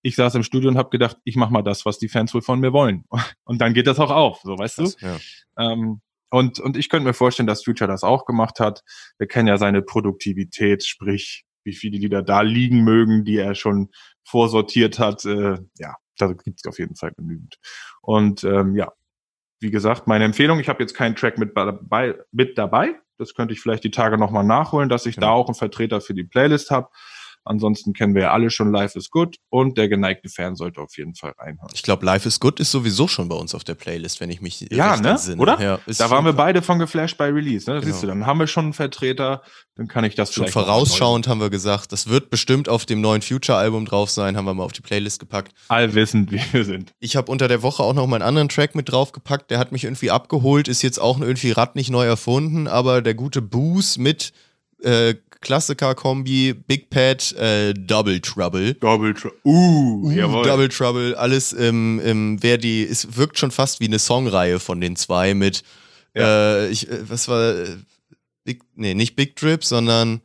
ich saß im Studio und habe gedacht, ich mache mal das, was die Fans wohl von mir wollen. *laughs* Und dann geht das auch auf, so weißt das, du. Ja. Ähm, und, und ich könnte mir vorstellen, dass Future das auch gemacht hat. Wir kennen ja seine Produktivität, sprich, wie viele Lieder da liegen mögen, die er schon vorsortiert hat. Äh, ja, da gibt's auf jeden Fall genügend. Und ähm, ja, wie gesagt, meine Empfehlung, ich habe jetzt keinen Track mit dabei, mit dabei. Das könnte ich vielleicht die Tage nochmal nachholen, dass ich genau. da auch einen Vertreter für die Playlist habe. Ansonsten kennen wir ja alle schon Life is Good und der geneigte Fan sollte auf jeden Fall reinhören. Ich glaube, Life is Good ist sowieso schon bei uns auf der Playlist, wenn ich mich Ja, ne? entsinne. Oder? Ja, Da waren wir beide von geflasht bei Release. Ne? Genau. Siehst du, dann haben wir schon einen Vertreter, dann kann ich das Schon vorausschauend haben wir gesagt, das wird bestimmt auf dem neuen Future-Album drauf sein, haben wir mal auf die Playlist gepackt. Allwissend, wie wir sind. Ich habe unter der Woche auch noch mal einen anderen Track mit draufgepackt, der hat mich irgendwie abgeholt, ist jetzt auch irgendwie Rad nicht neu erfunden, aber der gute Boost mit äh, Klassiker-Kombi, Big Pad, äh, Double Trouble. Double Tr Uh, Uh, jawohl. Double Trouble, alles im, im wer die, es wirkt schon fast wie eine Songreihe von den zwei mit, äh, ich, äh, was war, äh, Big, nee, nicht Big Drip, sondern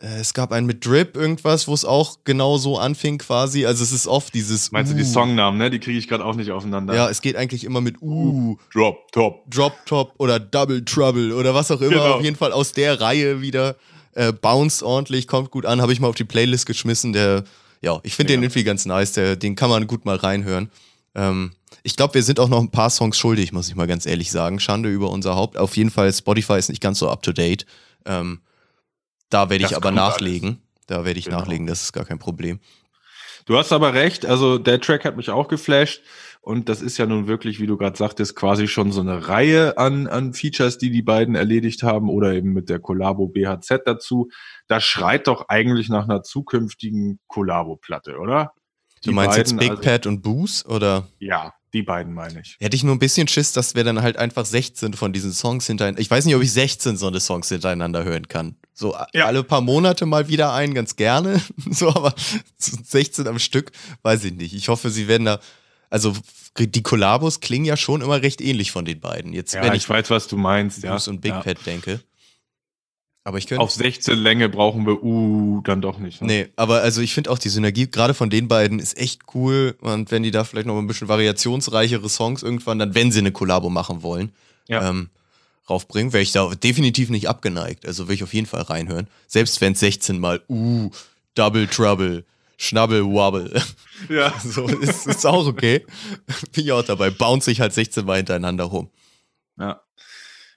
äh, es gab einen mit Drip irgendwas, wo es auch genau so anfing quasi, also es ist oft dieses Meinst du die uh. Songnamen, ne? Die kriege ich gerade auch nicht aufeinander. Ja, es geht eigentlich immer mit Uh, Drop, Top. Drop Top oder Double Trouble oder was auch immer, Genau. auf jeden Fall aus der Reihe wieder, äh, bounced ordentlich, kommt gut an, habe ich mal auf die Playlist geschmissen, der, ja, ich finde den Ja. irgendwie ganz nice, der, den kann man gut mal reinhören. Ähm, ich glaube, wir sind auch noch ein paar Songs schuldig, muss ich mal ganz ehrlich sagen. Schande über unser Haupt. Auf jeden Fall, Spotify ist nicht ganz so up to date. Ähm, da werde ich Das aber nachlegen. Da werde ich Genau. nachlegen, das ist gar kein Problem. Du hast aber recht, also der Track hat mich auch geflasht und das ist ja nun wirklich, wie du gerade sagtest, quasi schon so eine Reihe an, an Features, die die beiden erledigt haben oder eben mit der Collabo BHZ dazu. Das schreit doch eigentlich nach einer zukünftigen Collabo-Platte, oder? Du meinst jetzt beiden, Big also- Pad und Boost oder? Ja, die beiden meine ich. Hätte ich nur ein bisschen Schiss, dass wir dann halt einfach 16 von diesen Songs hintereinander. Ich weiß nicht, ob ich 16 so eine Songs hintereinander hören kann. So Ja. alle paar Monate mal wieder einen, ganz gerne. *laughs* So, aber *laughs* 16 am Stück, weiß ich nicht. Ich hoffe, sie werden da. Also die Kollabos klingen ja schon immer recht ähnlich von den beiden. Jetzt, Ja, wenn ich, ich, weiß, was du meinst. Ja. Und Big ja. Pad denke. Aber ich könnte. Auf 16 Länge brauchen wir uh dann doch nicht. Ne? Nee, aber also ich finde auch die Synergie gerade von den beiden ist echt cool. Und wenn die da vielleicht noch ein bisschen variationsreichere Songs irgendwann, dann, wenn sie eine Kollabo machen wollen, Ja. ähm, raufbringen, wäre ich da definitiv nicht abgeneigt. Also will ich auf jeden Fall reinhören. Selbst wenn es 16 mal uh, Double Trouble, Schnabbel Wobble. Ja. *laughs* so ist, ist auch okay. Bin ich auch dabei. Bounce ich halt 16 Mal hintereinander rum. Ja.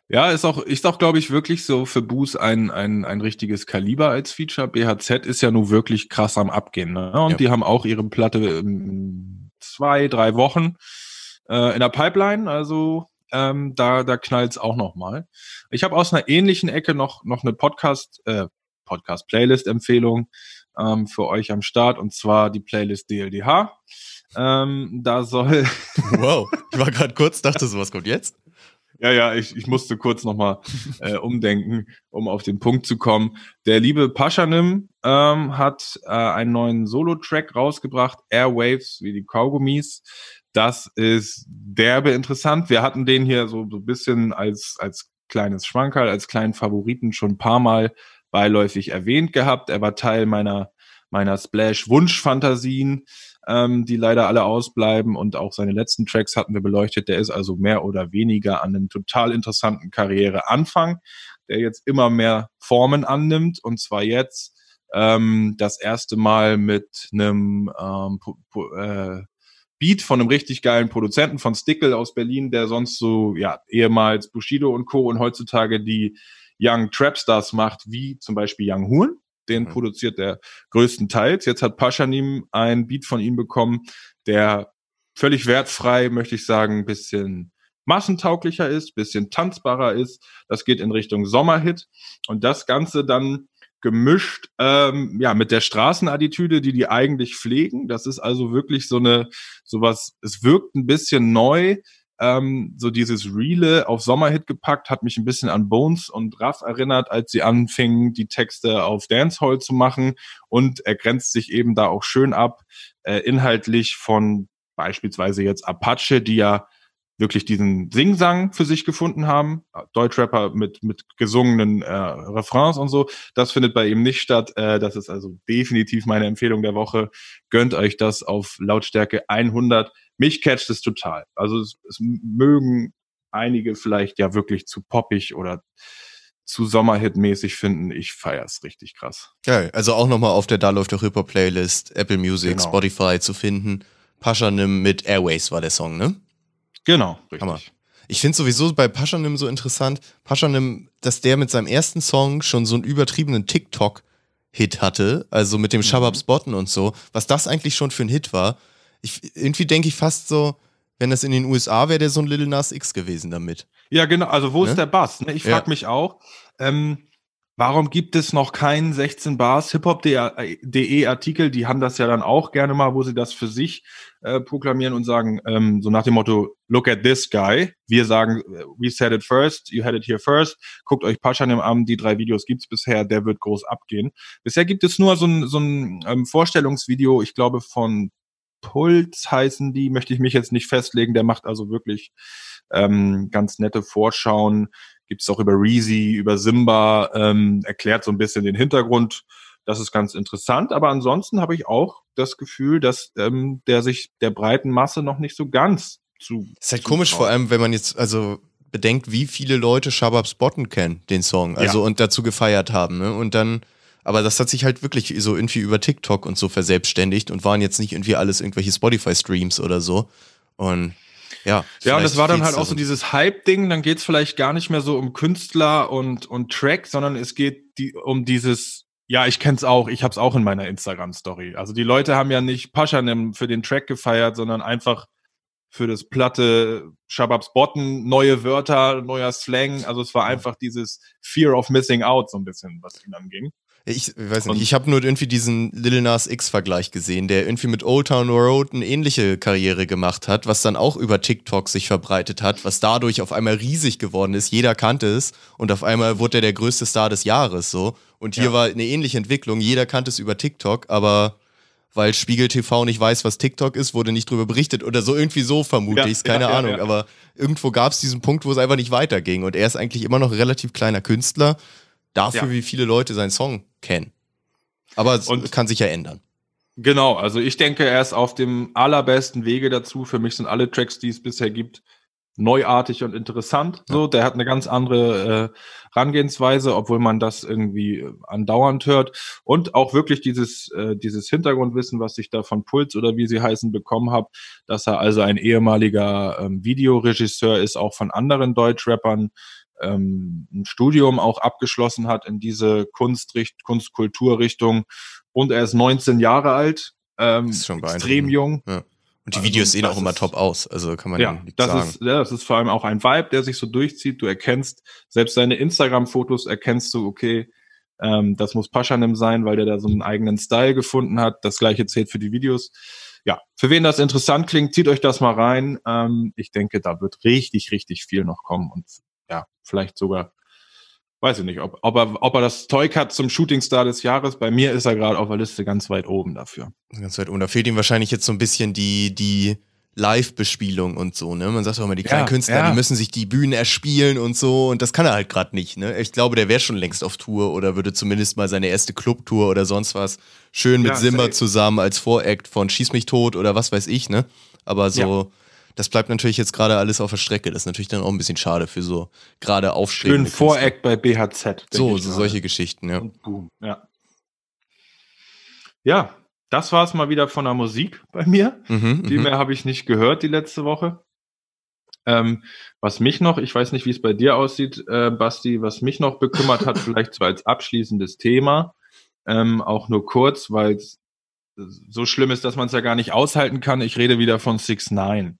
Ja, ist auch, ist auch, glaube ich, wirklich so für Boos ein, ein, ein richtiges Kaliber als Feature. BHZ ist ja nun wirklich krass am Abgehen. Ne? Und Ja. die haben auch ihre Platte in zwei, drei Wochen äh, in der Pipeline. Also ähm, da, da knallt's auch noch mal. Ich habe aus einer ähnlichen Ecke noch, noch eine Podcast, äh, Podcast-Playlist-Empfehlung ähm, für euch am Start. Und zwar die Playlist DLDH. Ähm, da soll *laughs* Wow. Ich war gerade kurz, dachte so, was kommt jetzt? Ja, ja, ich, ich musste kurz nochmal äh, umdenken, um auf den Punkt zu kommen. Der liebe Paschanim ähm, hat äh, einen neuen Solo-Track rausgebracht, Airwaves, wie die Kaugummis. Das ist derbe interessant. Wir hatten den hier so, so ein bisschen als, als kleines Schwankerl, als kleinen Favoriten schon ein paar Mal beiläufig erwähnt gehabt. Er war Teil meiner, meiner Splash-Wunschfantasien ähm, die leider alle ausbleiben und auch seine letzten Tracks hatten wir beleuchtet. Der ist also mehr oder weniger an einem total interessanten Karriereanfang, der jetzt immer mehr Formen annimmt und zwar jetzt ähm, das erste Mal mit einem ähm, äh, Beat von einem richtig geilen Produzenten von Stickle aus Berlin, der sonst so ja ehemals Bushido und Co. und heutzutage die Young Trapstars macht, wie zum Beispiel Young Huren. Den Mhm. produziert er größtenteils. Jetzt hat Paschanim ein Beat von ihm bekommen, der völlig wertfrei, möchte ich sagen, ein bisschen massentauglicher ist, bisschen tanzbarer ist. Das geht in Richtung Sommerhit. Und das Ganze dann gemischt ähm, ja mit der Straßenattitüde, die die eigentlich pflegen. Das ist also wirklich so eine sowas. Es wirkt ein bisschen neu, ähm, so dieses Reale auf Sommerhit gepackt, hat mich ein bisschen an Bones und Raff erinnert, als sie anfingen, die Texte auf Dancehall zu machen. Und er grenzt sich eben da auch schön ab, äh, inhaltlich von beispielsweise jetzt Apache, die ja wirklich diesen Singsang für sich gefunden haben. Deutschrapper mit, mit gesungenen äh, Refrains und so. Das findet bei ihm nicht statt. Äh, das ist also definitiv meine Empfehlung der Woche. Gönnt euch das auf Lautstärke 100. Mich catcht es total. Also es, es mögen einige vielleicht ja wirklich zu poppig oder zu Sommerhit-mäßig finden. Ich feier's richtig krass. Geil. Also auch nochmal auf der Da läuft doch Hip-Hop Playlist, Apple Music, Genau. Spotify zu finden. Paschanim mit Airways war der Song, ne? Genau, richtig. Hammer. Ich finde sowieso bei Paschanim so interessant, Paschanim, dass der mit seinem ersten Song schon so einen übertriebenen TikTok Hit hatte, also mit dem Mhm. Shababs Botten und so, was das eigentlich schon für ein Hit war. Ich, irgendwie denke ich fast so, wenn das in den USA wäre, der so ein Little Nas X gewesen damit. Ja, genau. Also wo Ne? ist der Bass? Ne? Ich Ja. frage mich auch, ähm, warum gibt es noch keinen 16 Bars hiphop.de Artikel? Die haben das ja dann auch gerne mal, wo sie das für sich äh, proklamieren und sagen, ähm, so nach dem Motto, look at this guy. Wir sagen, äh, we said it first, you had it here first. Guckt euch Paschan im Abend, die drei Videos gibt's bisher, der wird groß abgehen. Bisher gibt es nur so ein, so ein ähm, Vorstellungsvideo, ich glaube von Puls heißen die, möchte ich mich jetzt nicht festlegen. Der macht also wirklich ähm, ganz nette Vorschauen. Gibt's auch über Reezy, über Simba, ähm, erklärt so ein bisschen den Hintergrund. Das ist ganz interessant. Aber ansonsten habe ich auch das Gefühl, dass ähm, der sich der breiten Masse noch nicht so ganz zu. Ist halt komisch, vor allem, wenn man jetzt, also bedenkt, wie viele Leute Shababs Botten kennen, den Song, also Ja. und dazu gefeiert haben, ne? Und dann, aber das hat sich halt wirklich so irgendwie über TikTok und so verselbstständigt und waren jetzt nicht irgendwie alles irgendwelche Spotify-Streams oder so. Und ja. Ja, und das war dann halt auch so dieses Hype-Ding. Dann geht's vielleicht gar nicht mehr so um Künstler und, und Track, sondern es geht die, um dieses, ja, ich kenn's auch, ich hab's auch in meiner Instagram-Story. Also die Leute haben ja nicht Paschanim für den Track gefeiert, sondern einfach für das platte Shababs Botten, neue Wörter, neuer Slang. Also es war einfach dieses Fear of Missing Out so ein bisschen, was ihn anging. Ich weiß Und- nicht, ich habe nur irgendwie diesen Lil Nas X-Vergleich gesehen, der irgendwie mit Old Town Road eine ähnliche Karriere gemacht hat, was dann auch über TikTok sich verbreitet hat, was dadurch auf einmal riesig geworden ist. Jeder kannte es und auf einmal wurde er der größte Star des Jahres so. Und hier Ja. war eine ähnliche Entwicklung. Jeder kannte es über TikTok, aber weil Spiegel TV nicht weiß, was TikTok ist, wurde nicht drüber berichtet oder so irgendwie so vermute Ja, ich es, keine ja, Ahnung. ja. Aber irgendwo gab es diesen Punkt, wo es einfach nicht weiterging. Und er ist eigentlich immer noch ein relativ kleiner Künstler, dafür, wie viele Leute seinen Song kennen. Aber es Und- kann sich ja ändern. Genau, also ich denke, er ist auf dem allerbesten Wege dazu. Für mich sind alle Tracks, die es bisher gibt, neuartig und interessant. So, der hat eine ganz andere äh, Herangehensweise, obwohl man das irgendwie äh, andauernd hört. Und auch wirklich dieses, äh, dieses Hintergrundwissen, was ich da von Puls oder wie sie heißen bekommen habe, dass er also ein ehemaliger ähm, Videoregisseur ist, auch von anderen Deutschrappern, ähm, ein Studium auch abgeschlossen hat in diese Kunstricht Kunstkulturrichtung und er ist 19 Jahre alt, ähm, Das ist schon extrem jung. Und die Also, Videos sehen auch immer ist- top aus. Also kann man Ja, das sagen. ist, ja, das ist vor allem auch ein Vibe, der sich so durchzieht. Du erkennst, selbst seine Instagram-Fotos erkennst du, okay, ähm, das muss Paschanim sein, weil der da so einen eigenen Style gefunden hat. Das gleiche zählt für die Videos. Ja, für wen das interessant klingt, zieht euch das mal rein. Ähm, ich denke, da wird richtig, richtig viel noch kommen und ja, vielleicht sogar, weiß ich nicht, ob, ob, er, ob er das Zeug hat zum Shootingstar des Jahres. Bei mir ist er gerade auf der Liste ganz weit oben dafür. Ganz weit. Und da fehlt ihm wahrscheinlich jetzt so ein bisschen die, die Live-Bespielung und so, ne? Man sagt auch immer, die kleinen Ja, Künstler, ja. die müssen sich die Bühnen erspielen und so. Und das kann er halt gerade nicht, ne? Ich glaube, der wäre schon längst auf Tour oder würde zumindest mal seine erste Clubtour oder sonst was schön mit Ja, Simba zusammen als Voract von Schieß mich tot oder was weiß ich, ne? Aber so, das bleibt natürlich jetzt gerade alles auf der Strecke. Das ist natürlich dann auch ein bisschen schade für so gerade Schön aufstrebende Künstler. Voreck bei BHZ. So, so solche Geschichten, ja. Und boom, ja. Ja, das war es mal wieder von der Musik bei mir. Mhm, Viel mhm. mehr habe ich nicht gehört die letzte Woche. Ähm, was mich noch, ich weiß nicht, wie es bei dir aussieht, äh, Basti, was mich noch bekümmert hat, *laughs* vielleicht so als abschließendes Thema, ähm, auch nur kurz, weil es so schlimm ist, dass man es ja gar nicht aushalten kann. Ich rede wieder von 6 9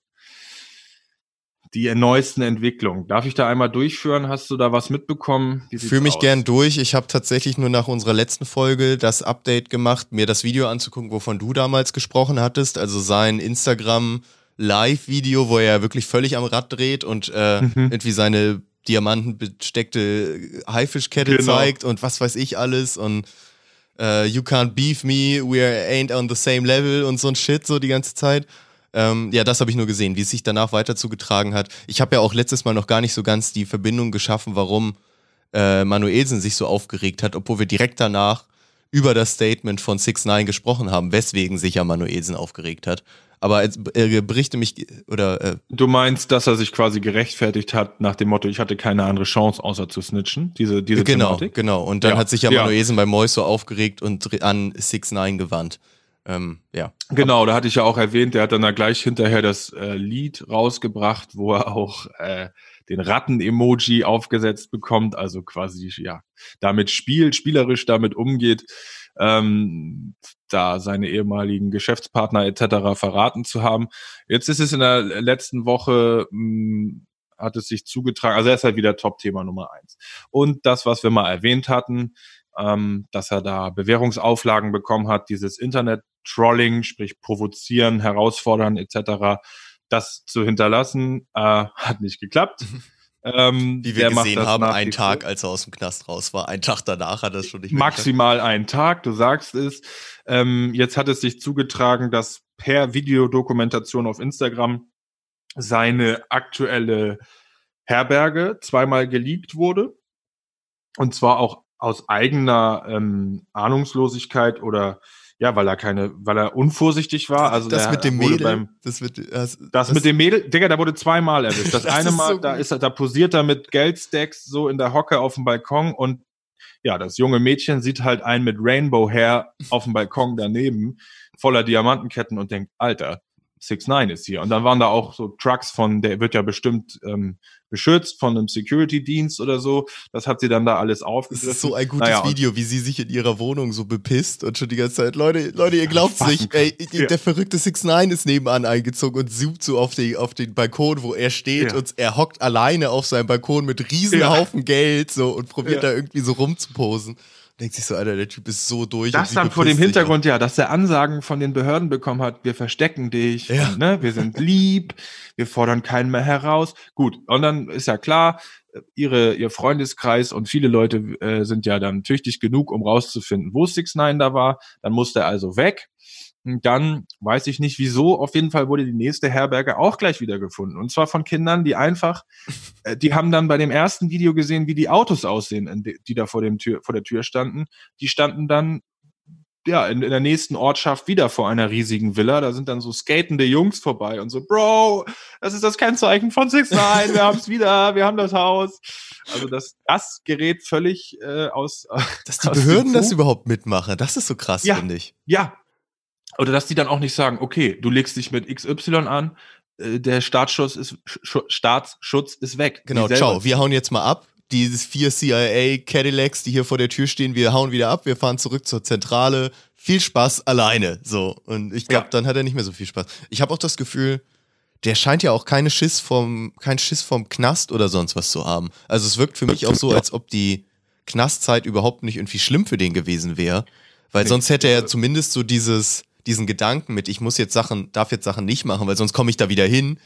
Die neuesten Entwicklungen. Darf ich da einmal durchführen? Hast du da was mitbekommen? Fühle mich aus? gern durch. Ich habe tatsächlich nur nach unserer letzten Folge das Update gemacht, mir das Video anzugucken, wovon du damals gesprochen hattest. Also sein Instagram Live-Video, wo er wirklich völlig am Rad dreht und äh, Mhm. irgendwie seine diamantenbesteckte Haifischkette Genau. zeigt und was weiß ich alles und äh, You can't beef me, we ain't on the same level und so ein Shit so die ganze Zeit. Ähm, ja, das habe ich nur gesehen, wie es sich danach weiter zugetragen hat. Ich habe ja auch letztes Mal noch gar nicht so ganz die Verbindung geschaffen, warum äh, Manuelsen sich so aufgeregt hat, obwohl wir direkt danach über das Statement von 6 9 gesprochen haben, weswegen sich ja Manuelsen aufgeregt hat. Aber als, äh, berichte mich oder äh, Du meinst, dass er sich quasi gerechtfertigt hat nach dem Motto, ich hatte keine andere Chance, außer zu snitchen? Diese, diese genau, Thematik? genau. Und dann Ja, hat sich ja, ja. Manuelsen bei Mois so aufgeregt und an 6 9 gewandt. Ähm, ja. Genau, da hatte ich ja auch erwähnt, der hat dann da gleich hinterher das äh, Lied rausgebracht, wo er auch äh, den Ratten-Emoji aufgesetzt bekommt, also quasi ja damit spielt, spielerisch damit umgeht, ähm, da seine ehemaligen Geschäftspartner etc. verraten zu haben. Jetzt ist es in der letzten Woche mh, hm, hat es sich zugetragen, also er ist halt wieder Top-Thema Nummer eins. Und das, was wir mal erwähnt hatten, ähm, dass er da Bewährungsauflagen bekommen hat, dieses Internet-Trolling, sprich provozieren, herausfordern etc., das zu hinterlassen, äh, hat nicht geklappt. Ähm, Wie wir gesehen haben, einen Tag, als er aus dem Knast raus war. Ein Tag danach hat er es schon nicht mehr Maximal einen Tag, du sagst es. Ähm, jetzt hat es sich zugetragen, dass per Videodokumentation auf Instagram seine aktuelle Herberge zweimal geleakt wurde. Und zwar auch aus eigener ähm, Ahnungslosigkeit oder ja, weil er keine, weil er unvorsichtig war. Also das mit dem Mädel, beim, das, mit, das, das, das, mit dem Mädel, Digga, der wurde zweimal erwischt. *laughs* Das, eine Mal, so da ist er, da posiert er mit Geldstacks so in der Hocke auf dem Balkon und ja, das junge Mädchen sieht halt einen mit Rainbow Hair auf dem Balkon daneben, voller Diamantenketten und denkt, Alter, 6 9 ist hier. Und dann waren da auch so Trucks von, der wird ja bestimmt ähm, beschützt von einem Security-Dienst oder so. Das hat sie dann da alles aufgegriffen. Das ist so ein gutes naja, Video, wie sie sich in ihrer Wohnung so bepisst und schon die ganze Zeit, Leute, Leute, ihr glaubt's nicht, *laughs* ey, ja. der verrückte 6 9 ist nebenan eingezogen und zoomt so auf, die, auf den Balkon, wo er steht ja. und er hockt alleine auf seinem Balkon mit Riesenhaufen ja. Geld so und probiert da irgendwie so rumzuposen denkt sich so, Alter, der Typ ist so durch. Das dann vor dem Hintergrund, ja, dass er Ansagen von den Behörden bekommen hat, wir verstecken dich, ja. und, ne, wir sind lieb, wir fordern keinen mehr heraus. Gut, und dann ist ja klar, ihre, ihr Freundeskreis und viele Leute äh, sind ja dann tüchtig genug, um rauszufinden, wo Six Nine da war. Dann musste er also weg. Dann weiß ich nicht wieso. Auf jeden Fall wurde die nächste Herberge auch gleich wieder gefunden. Und zwar von Kindern, die einfach, äh, die haben dann bei dem ersten Video gesehen, wie die Autos aussehen, die da vor, dem Tür, vor der Tür standen. Die standen dann ja, in, in der nächsten Ortschaft wieder vor einer riesigen Villa. Da sind dann so skatende Jungs vorbei und so, Bro, das ist das Kennzeichen von Six Nine, wir haben es wieder, wir haben das Haus. Also das, das gerät völlig äh, aus. *laughs* Dass die Behörden das überhaupt mitmachen, das ist so krass, ja, finde ich. Ja, oder dass die dann auch nicht sagen, okay, du legst dich mit XY an, äh, der Staatsschutz ist, Sch Staatsschutz ist weg. Genau, ciao, wir hauen jetzt mal ab. Dieses vier CIA Cadillacs, die hier vor der Tür stehen, wir hauen wieder ab, wir fahren zurück zur Zentrale. Viel Spaß alleine. So. Und ich glaube, ja. dann hat er nicht mehr so viel Spaß. Ich habe auch das Gefühl, der scheint ja auch keine Schiss vom, kein Schiss vom Knast oder sonst was zu haben. Also es wirkt für mich auch so, als ob die Knastzeit überhaupt nicht irgendwie schlimm für den gewesen wäre. Weil nee. sonst hätte er zumindest so dieses, diesen Gedanken mit, ich muss jetzt Sachen, darf jetzt Sachen nicht machen, weil sonst komme ich da wieder hin.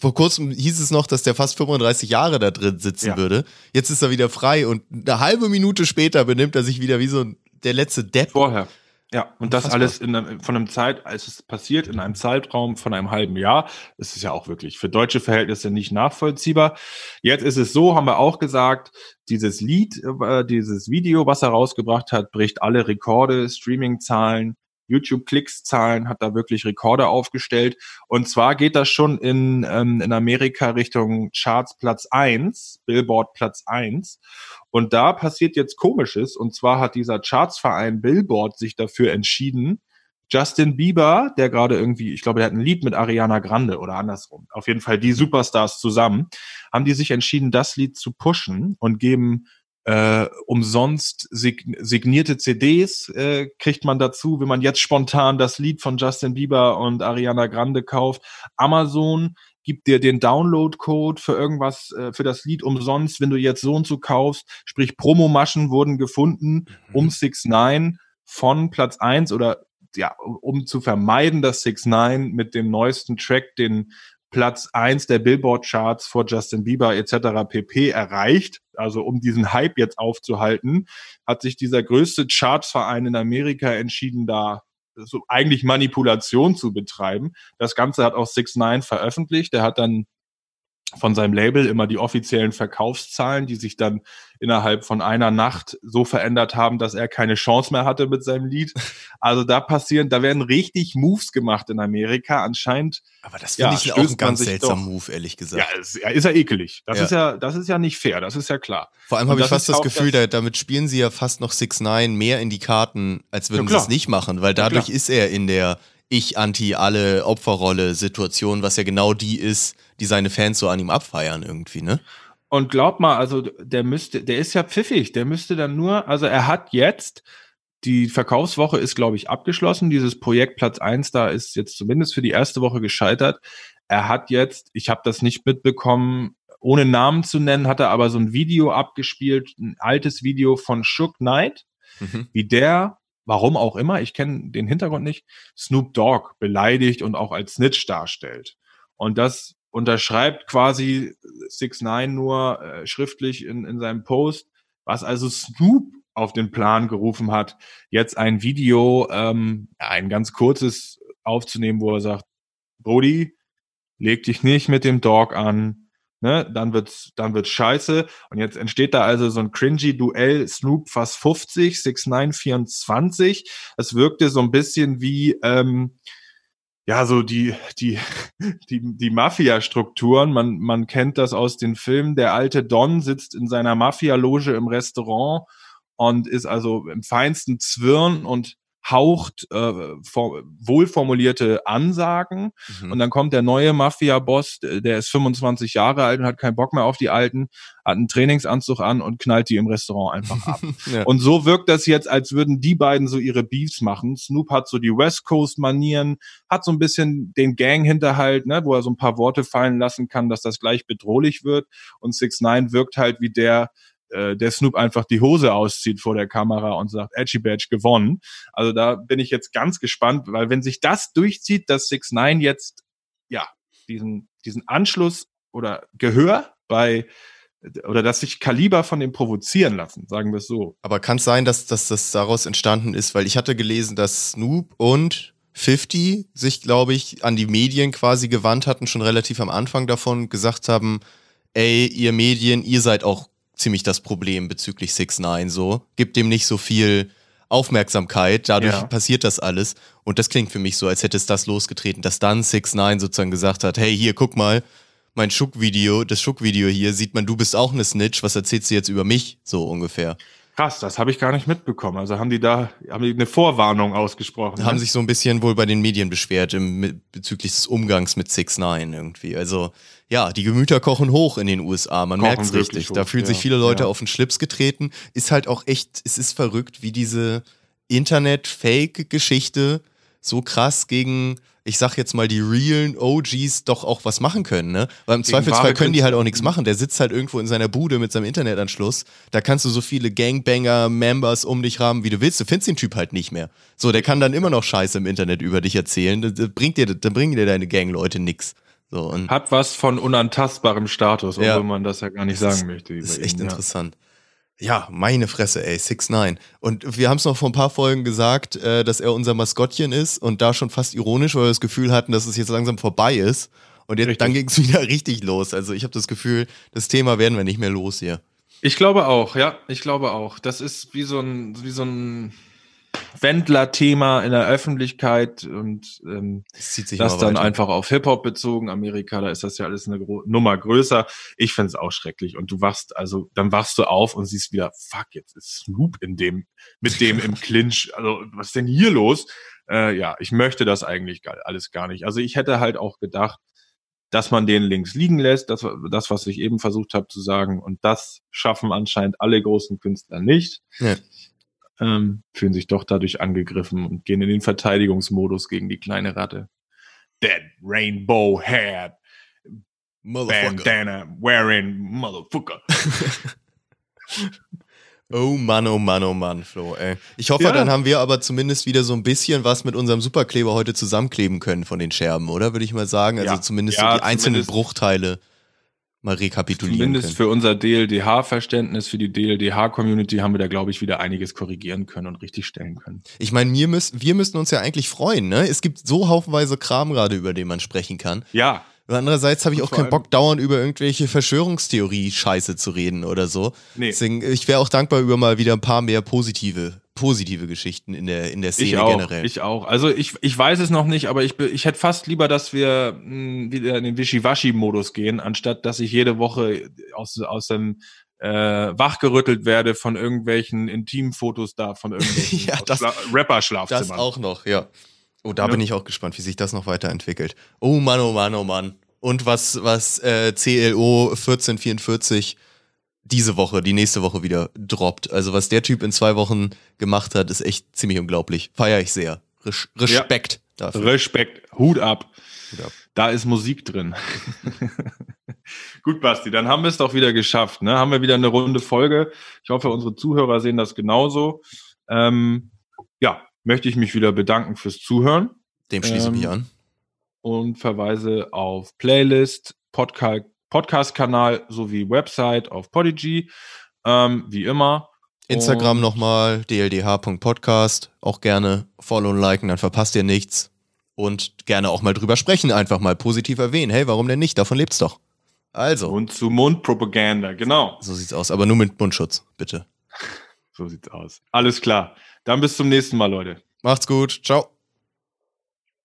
Vor kurzem hieß es noch, dass der fast 35 Jahre da drin sitzen ja. würde. Jetzt ist er wieder frei und eine halbe Minute später benimmt er sich wieder wie so der letzte Depp. Vorher. Ja, und das alles in einem, von einem Zeit, als es passiert, in einem Zeitraum von einem halben Jahr. Das ist ja auch wirklich für deutsche Verhältnisse nicht nachvollziehbar. Jetzt ist es so, haben wir auch gesagt, dieses Lied, äh, dieses Video, was er rausgebracht hat, bricht alle Rekorde, Streaming-Zahlen, YouTube-Klicks-Zahlen, hat da wirklich Rekorde aufgestellt. Und zwar geht das schon in, ähm, in Amerika Richtung Charts Platz eins, Billboard Platz eins. Und da passiert jetzt Komisches. Und zwar hat dieser Chartsverein Billboard sich dafür entschieden, Justin Bieber, der gerade irgendwie, ich glaube, der hat ein Lied mit Ariana Grande oder andersrum. Auf jeden Fall die Superstars zusammen, haben die sich entschieden, das Lied zu pushen und geben äh, umsonst signierte CDs äh, kriegt man dazu, wenn man jetzt spontan das Lied von Justin Bieber und Ariana Grande kauft. Amazon gibt dir den Download-Code für irgendwas, äh, für das Lied umsonst, wenn du jetzt so und so kaufst. Sprich, Promomaschen wurden gefunden, mhm. um 6 9 von Platz 1 oder ja, um zu vermeiden, dass 6 9 mit dem neuesten Track den Platz eins der Billboard-Charts vor Justin Bieber etc. pp. erreicht. Also um diesen Hype jetzt aufzuhalten, hat sich dieser größte Chartsverein in Amerika entschieden, da so eigentlich Manipulation zu betreiben. Das Ganze hat auch Six Nine veröffentlicht. Der hat dann von seinem Label immer die offiziellen Verkaufszahlen, die sich dann innerhalb von einer Nacht so verändert haben, dass er keine Chance mehr hatte mit seinem Lied. Also da passieren, da werden richtig Moves gemacht in Amerika. Anscheinend. Aber das finde ja, ich auch ein ganz seltsamer Move, ehrlich gesagt. Ja, ist, ja, ist ja ekelig. Das ja. ist ja, das ist ja nicht fair. Das ist ja klar. Vor allem habe ich fast das Gefühl, das damit spielen sie ja fast noch Six Nine mehr in die Karten, als würden ja, sie es nicht machen, weil dadurch ist er in der ich anti alle Opferrolle Situation, was ja genau die ist, die seine Fans so an ihm abfeiern irgendwie, ne? Und glaub mal, also der müsste, der ist ja pfiffig, der müsste dann nur, also er hat jetzt, die Verkaufswoche ist, glaube ich, abgeschlossen. Dieses Projekt Platz eins da ist jetzt zumindest für die erste Woche gescheitert. Er hat jetzt, ich habe das nicht mitbekommen, ohne Namen zu nennen, hat er aber so ein Video abgespielt, ein altes Video von Shook Knight, Mhm. wie der, warum auch immer, ich kenne den Hintergrund nicht, Snoop Dogg beleidigt und auch als Snitch darstellt. Und das unterschreibt quasi 6 9 nur äh, schriftlich in, in seinem Post, was also Snoop auf den Plan gerufen hat, jetzt ein Video, ähm, ein ganz kurzes aufzunehmen, wo er sagt, Brody, leg dich nicht mit dem Dog an, ne, dann wird's, dann wird's scheiße. Und jetzt entsteht da also so ein cringy Duell Snoop fast 50, 6 9 24. Es wirkte so ein bisschen wie, ähm, ja, so die, die, *laughs* die, die Mafia-Strukturen. Man, man kennt das aus den Filmen. Der alte Don sitzt in seiner Mafia-Loge im Restaurant und ist also im feinsten Zwirn und haucht äh, for, wohlformulierte Ansagen. Mhm. Und dann kommt der neue Mafia-Boss, der ist 25 Jahre alt und hat keinen Bock mehr auf die Alten, hat einen Trainingsanzug an und knallt die im Restaurant einfach ab. *laughs* ja. Und so wirkt das jetzt, als würden die beiden so ihre Beefs machen. Snoop hat so die West Coast Manieren, hat so ein bisschen den Gang-Hinterhalt, ne, wo er so ein paar Worte fallen lassen kann, dass das gleich bedrohlich wird. Und 6 9 wirkt halt wie der, äh, der Snoop einfach die Hose auszieht vor der Kamera und sagt, Edgy Badge gewonnen. Also da bin ich jetzt ganz gespannt, weil wenn sich das durchzieht, dass 6 9 jetzt, ja, diesen, diesen Anschluss oder Gehör bei oder dass sich Kaliber von dem provozieren lassen, sagen wir es so. Aber kann es sein, dass, dass das daraus entstanden ist? Weil ich hatte gelesen, dass Snoop und 50 sich, glaube ich, an die Medien quasi gewandt hatten, schon relativ am Anfang davon gesagt haben, ey, ihr Medien, ihr seid auch ziemlich das Problem bezüglich 6 9 so. Gibt dem nicht so viel Aufmerksamkeit, dadurch Ja. passiert das alles. Und das klingt für mich so, als hätte es das losgetreten, dass dann 6 9 sozusagen gesagt hat, hey, hier, guck mal, mein Schuck-Video, das Schuck-Video hier, sieht man, du bist auch eine Snitch, was erzählst du jetzt über mich? So ungefähr. Krass, das habe ich gar nicht mitbekommen. Also haben die da haben die eine Vorwarnung ausgesprochen. haben ne? sich so ein bisschen wohl bei den Medien beschwert im, bezüglich des Umgangs mit 6 9 irgendwie. Also ja, die Gemüter kochen hoch in den USA, man merkt es richtig. Da hoch, fühlen sich ja, viele Leute ja. auf den Schlips getreten. Ist halt auch echt, es ist verrückt, wie diese Internet-Fake-Geschichte so krass gegen, ich sag jetzt mal, die realen OGs doch auch was machen können, ne? Weil im Gegen Zweifelsfall können die halt auch nichts machen. Der sitzt halt irgendwo in seiner Bude mit seinem Internetanschluss. Da kannst du so viele Gangbanger-Members um dich haben, wie du willst. Du findest den Typ halt nicht mehr. So, der kann dann immer noch Scheiße im Internet über dich erzählen. Das bringt dir, dann bringen dir deine Gangleute nix. So, und Hat was von unantastbarem Status, Ja. obwohl man das ja gar nicht Das ist- sagen möchte. Das ist echt ihn, ja. interessant. Ja, meine Fresse, ey, 6 9 Und wir haben es noch vor ein paar Folgen gesagt, äh, dass er unser Maskottchen ist und da schon fast ironisch, weil wir das Gefühl hatten, dass es jetzt langsam vorbei ist. Und jetzt, Richtig. dann ging es *laughs* wieder richtig los. Also ich habe das Gefühl, das Thema werden wir nicht mehr los hier. Ich glaube auch, ja, ich glaube auch. Das ist wie so ein, wie so ein Wendler-Thema in der Öffentlichkeit und ähm, Das zieht sich das dann einfach auf Hip-Hop bezogen. Amerika, da ist das ja alles eine Gro Nummer größer. Ich finde es auch schrecklich. Und du wachst, also dann wachst du auf und siehst wieder, fuck, jetzt ist Snoop in dem, mit dem im Clinch. Also, was ist denn hier los? Äh, ja, ich möchte das eigentlich gar, alles gar nicht. Also ich hätte halt auch gedacht, dass man den links liegen lässt, das, das was ich eben versucht habe zu sagen. Und das schaffen anscheinend alle großen Künstler nicht. Ja. Ähm, fühlen sich doch dadurch angegriffen und gehen in den Verteidigungsmodus gegen die kleine Ratte. That rainbow hat Motherfucker. bandana wearing motherfucker. *laughs* Oh Mann, oh Mann, oh Mann, Flo, ey. Ich hoffe, Ja. dann haben wir aber zumindest wieder so ein bisschen was mit unserem Superkleber heute zusammenkleben können von den Scherben, oder? Würde ich mal sagen. Also Ja. zumindest Ja, so die einzelnen Bruchteile mal rekapitulieren Zumindest können. für unser DLDH-Verständnis, für die DLDH-Community haben wir da, glaube ich, wieder einiges korrigieren können und richtig stellen können. Ich meine, wir müssen, wir müssen uns ja eigentlich freuen, ne? Es gibt so haufenweise Kram gerade, über den man sprechen kann. Ja, Andererseits habe ich auch keinen Bock, dauernd über irgendwelche Verschwörungstheorie-Scheiße zu reden oder so. Nee. Deswegen, ich wäre auch dankbar über mal wieder ein paar mehr positive, positive Geschichten in der, in der Szene ich auch. generell. Ich auch. Also ich, ich weiß es noch nicht, aber ich, ich hätte fast lieber, dass wir mh, wieder in den Wischiwaschi-Modus gehen, anstatt dass ich jede Woche aus, aus dem äh, wachgerüttelt werde von irgendwelchen Intimfotos da, von irgendwelchen *laughs* Ja, das- Schla- das Rapper-Schlafzimmern. auch noch, ja. Oh, da ja. bin ich auch gespannt, wie sich das noch weiterentwickelt. Oh Mann, oh Mann, oh Mann. Und was, was äh, CLO 1444 diese Woche, die nächste Woche wieder droppt. Also was der Typ in zwei Wochen gemacht hat, ist echt ziemlich unglaublich. Feier ich sehr. Res Respekt ja. dafür. Respekt. Hut ab. Hut ab. Da ist Musik drin. *laughs* Gut, Basti, dann haben wir es doch wieder geschafft. Ne? Haben wir wieder eine runde Folge. Ich hoffe, unsere Zuhörer sehen das genauso. Ähm, ja, möchte ich mich wieder bedanken fürs Zuhören. Dem schließe ich ähm, mich an. Und verweise auf Playlist, Podcast, Podcast-Kanal sowie Website auf Podigy, ähm, wie immer. Instagram nochmal, dldh.podcast. Auch gerne follow und liken, dann verpasst ihr nichts. Und gerne auch mal drüber sprechen, einfach mal positiv erwähnen. Hey, warum denn nicht? Davon lebt's doch. Also. Mund-zu-Mund-Propaganda, genau. So sieht's aus, aber nur mit Mundschutz, bitte. *laughs* so sieht's aus. Alles klar. Dann bis zum nächsten Mal, Leute. Macht's gut. Ciao.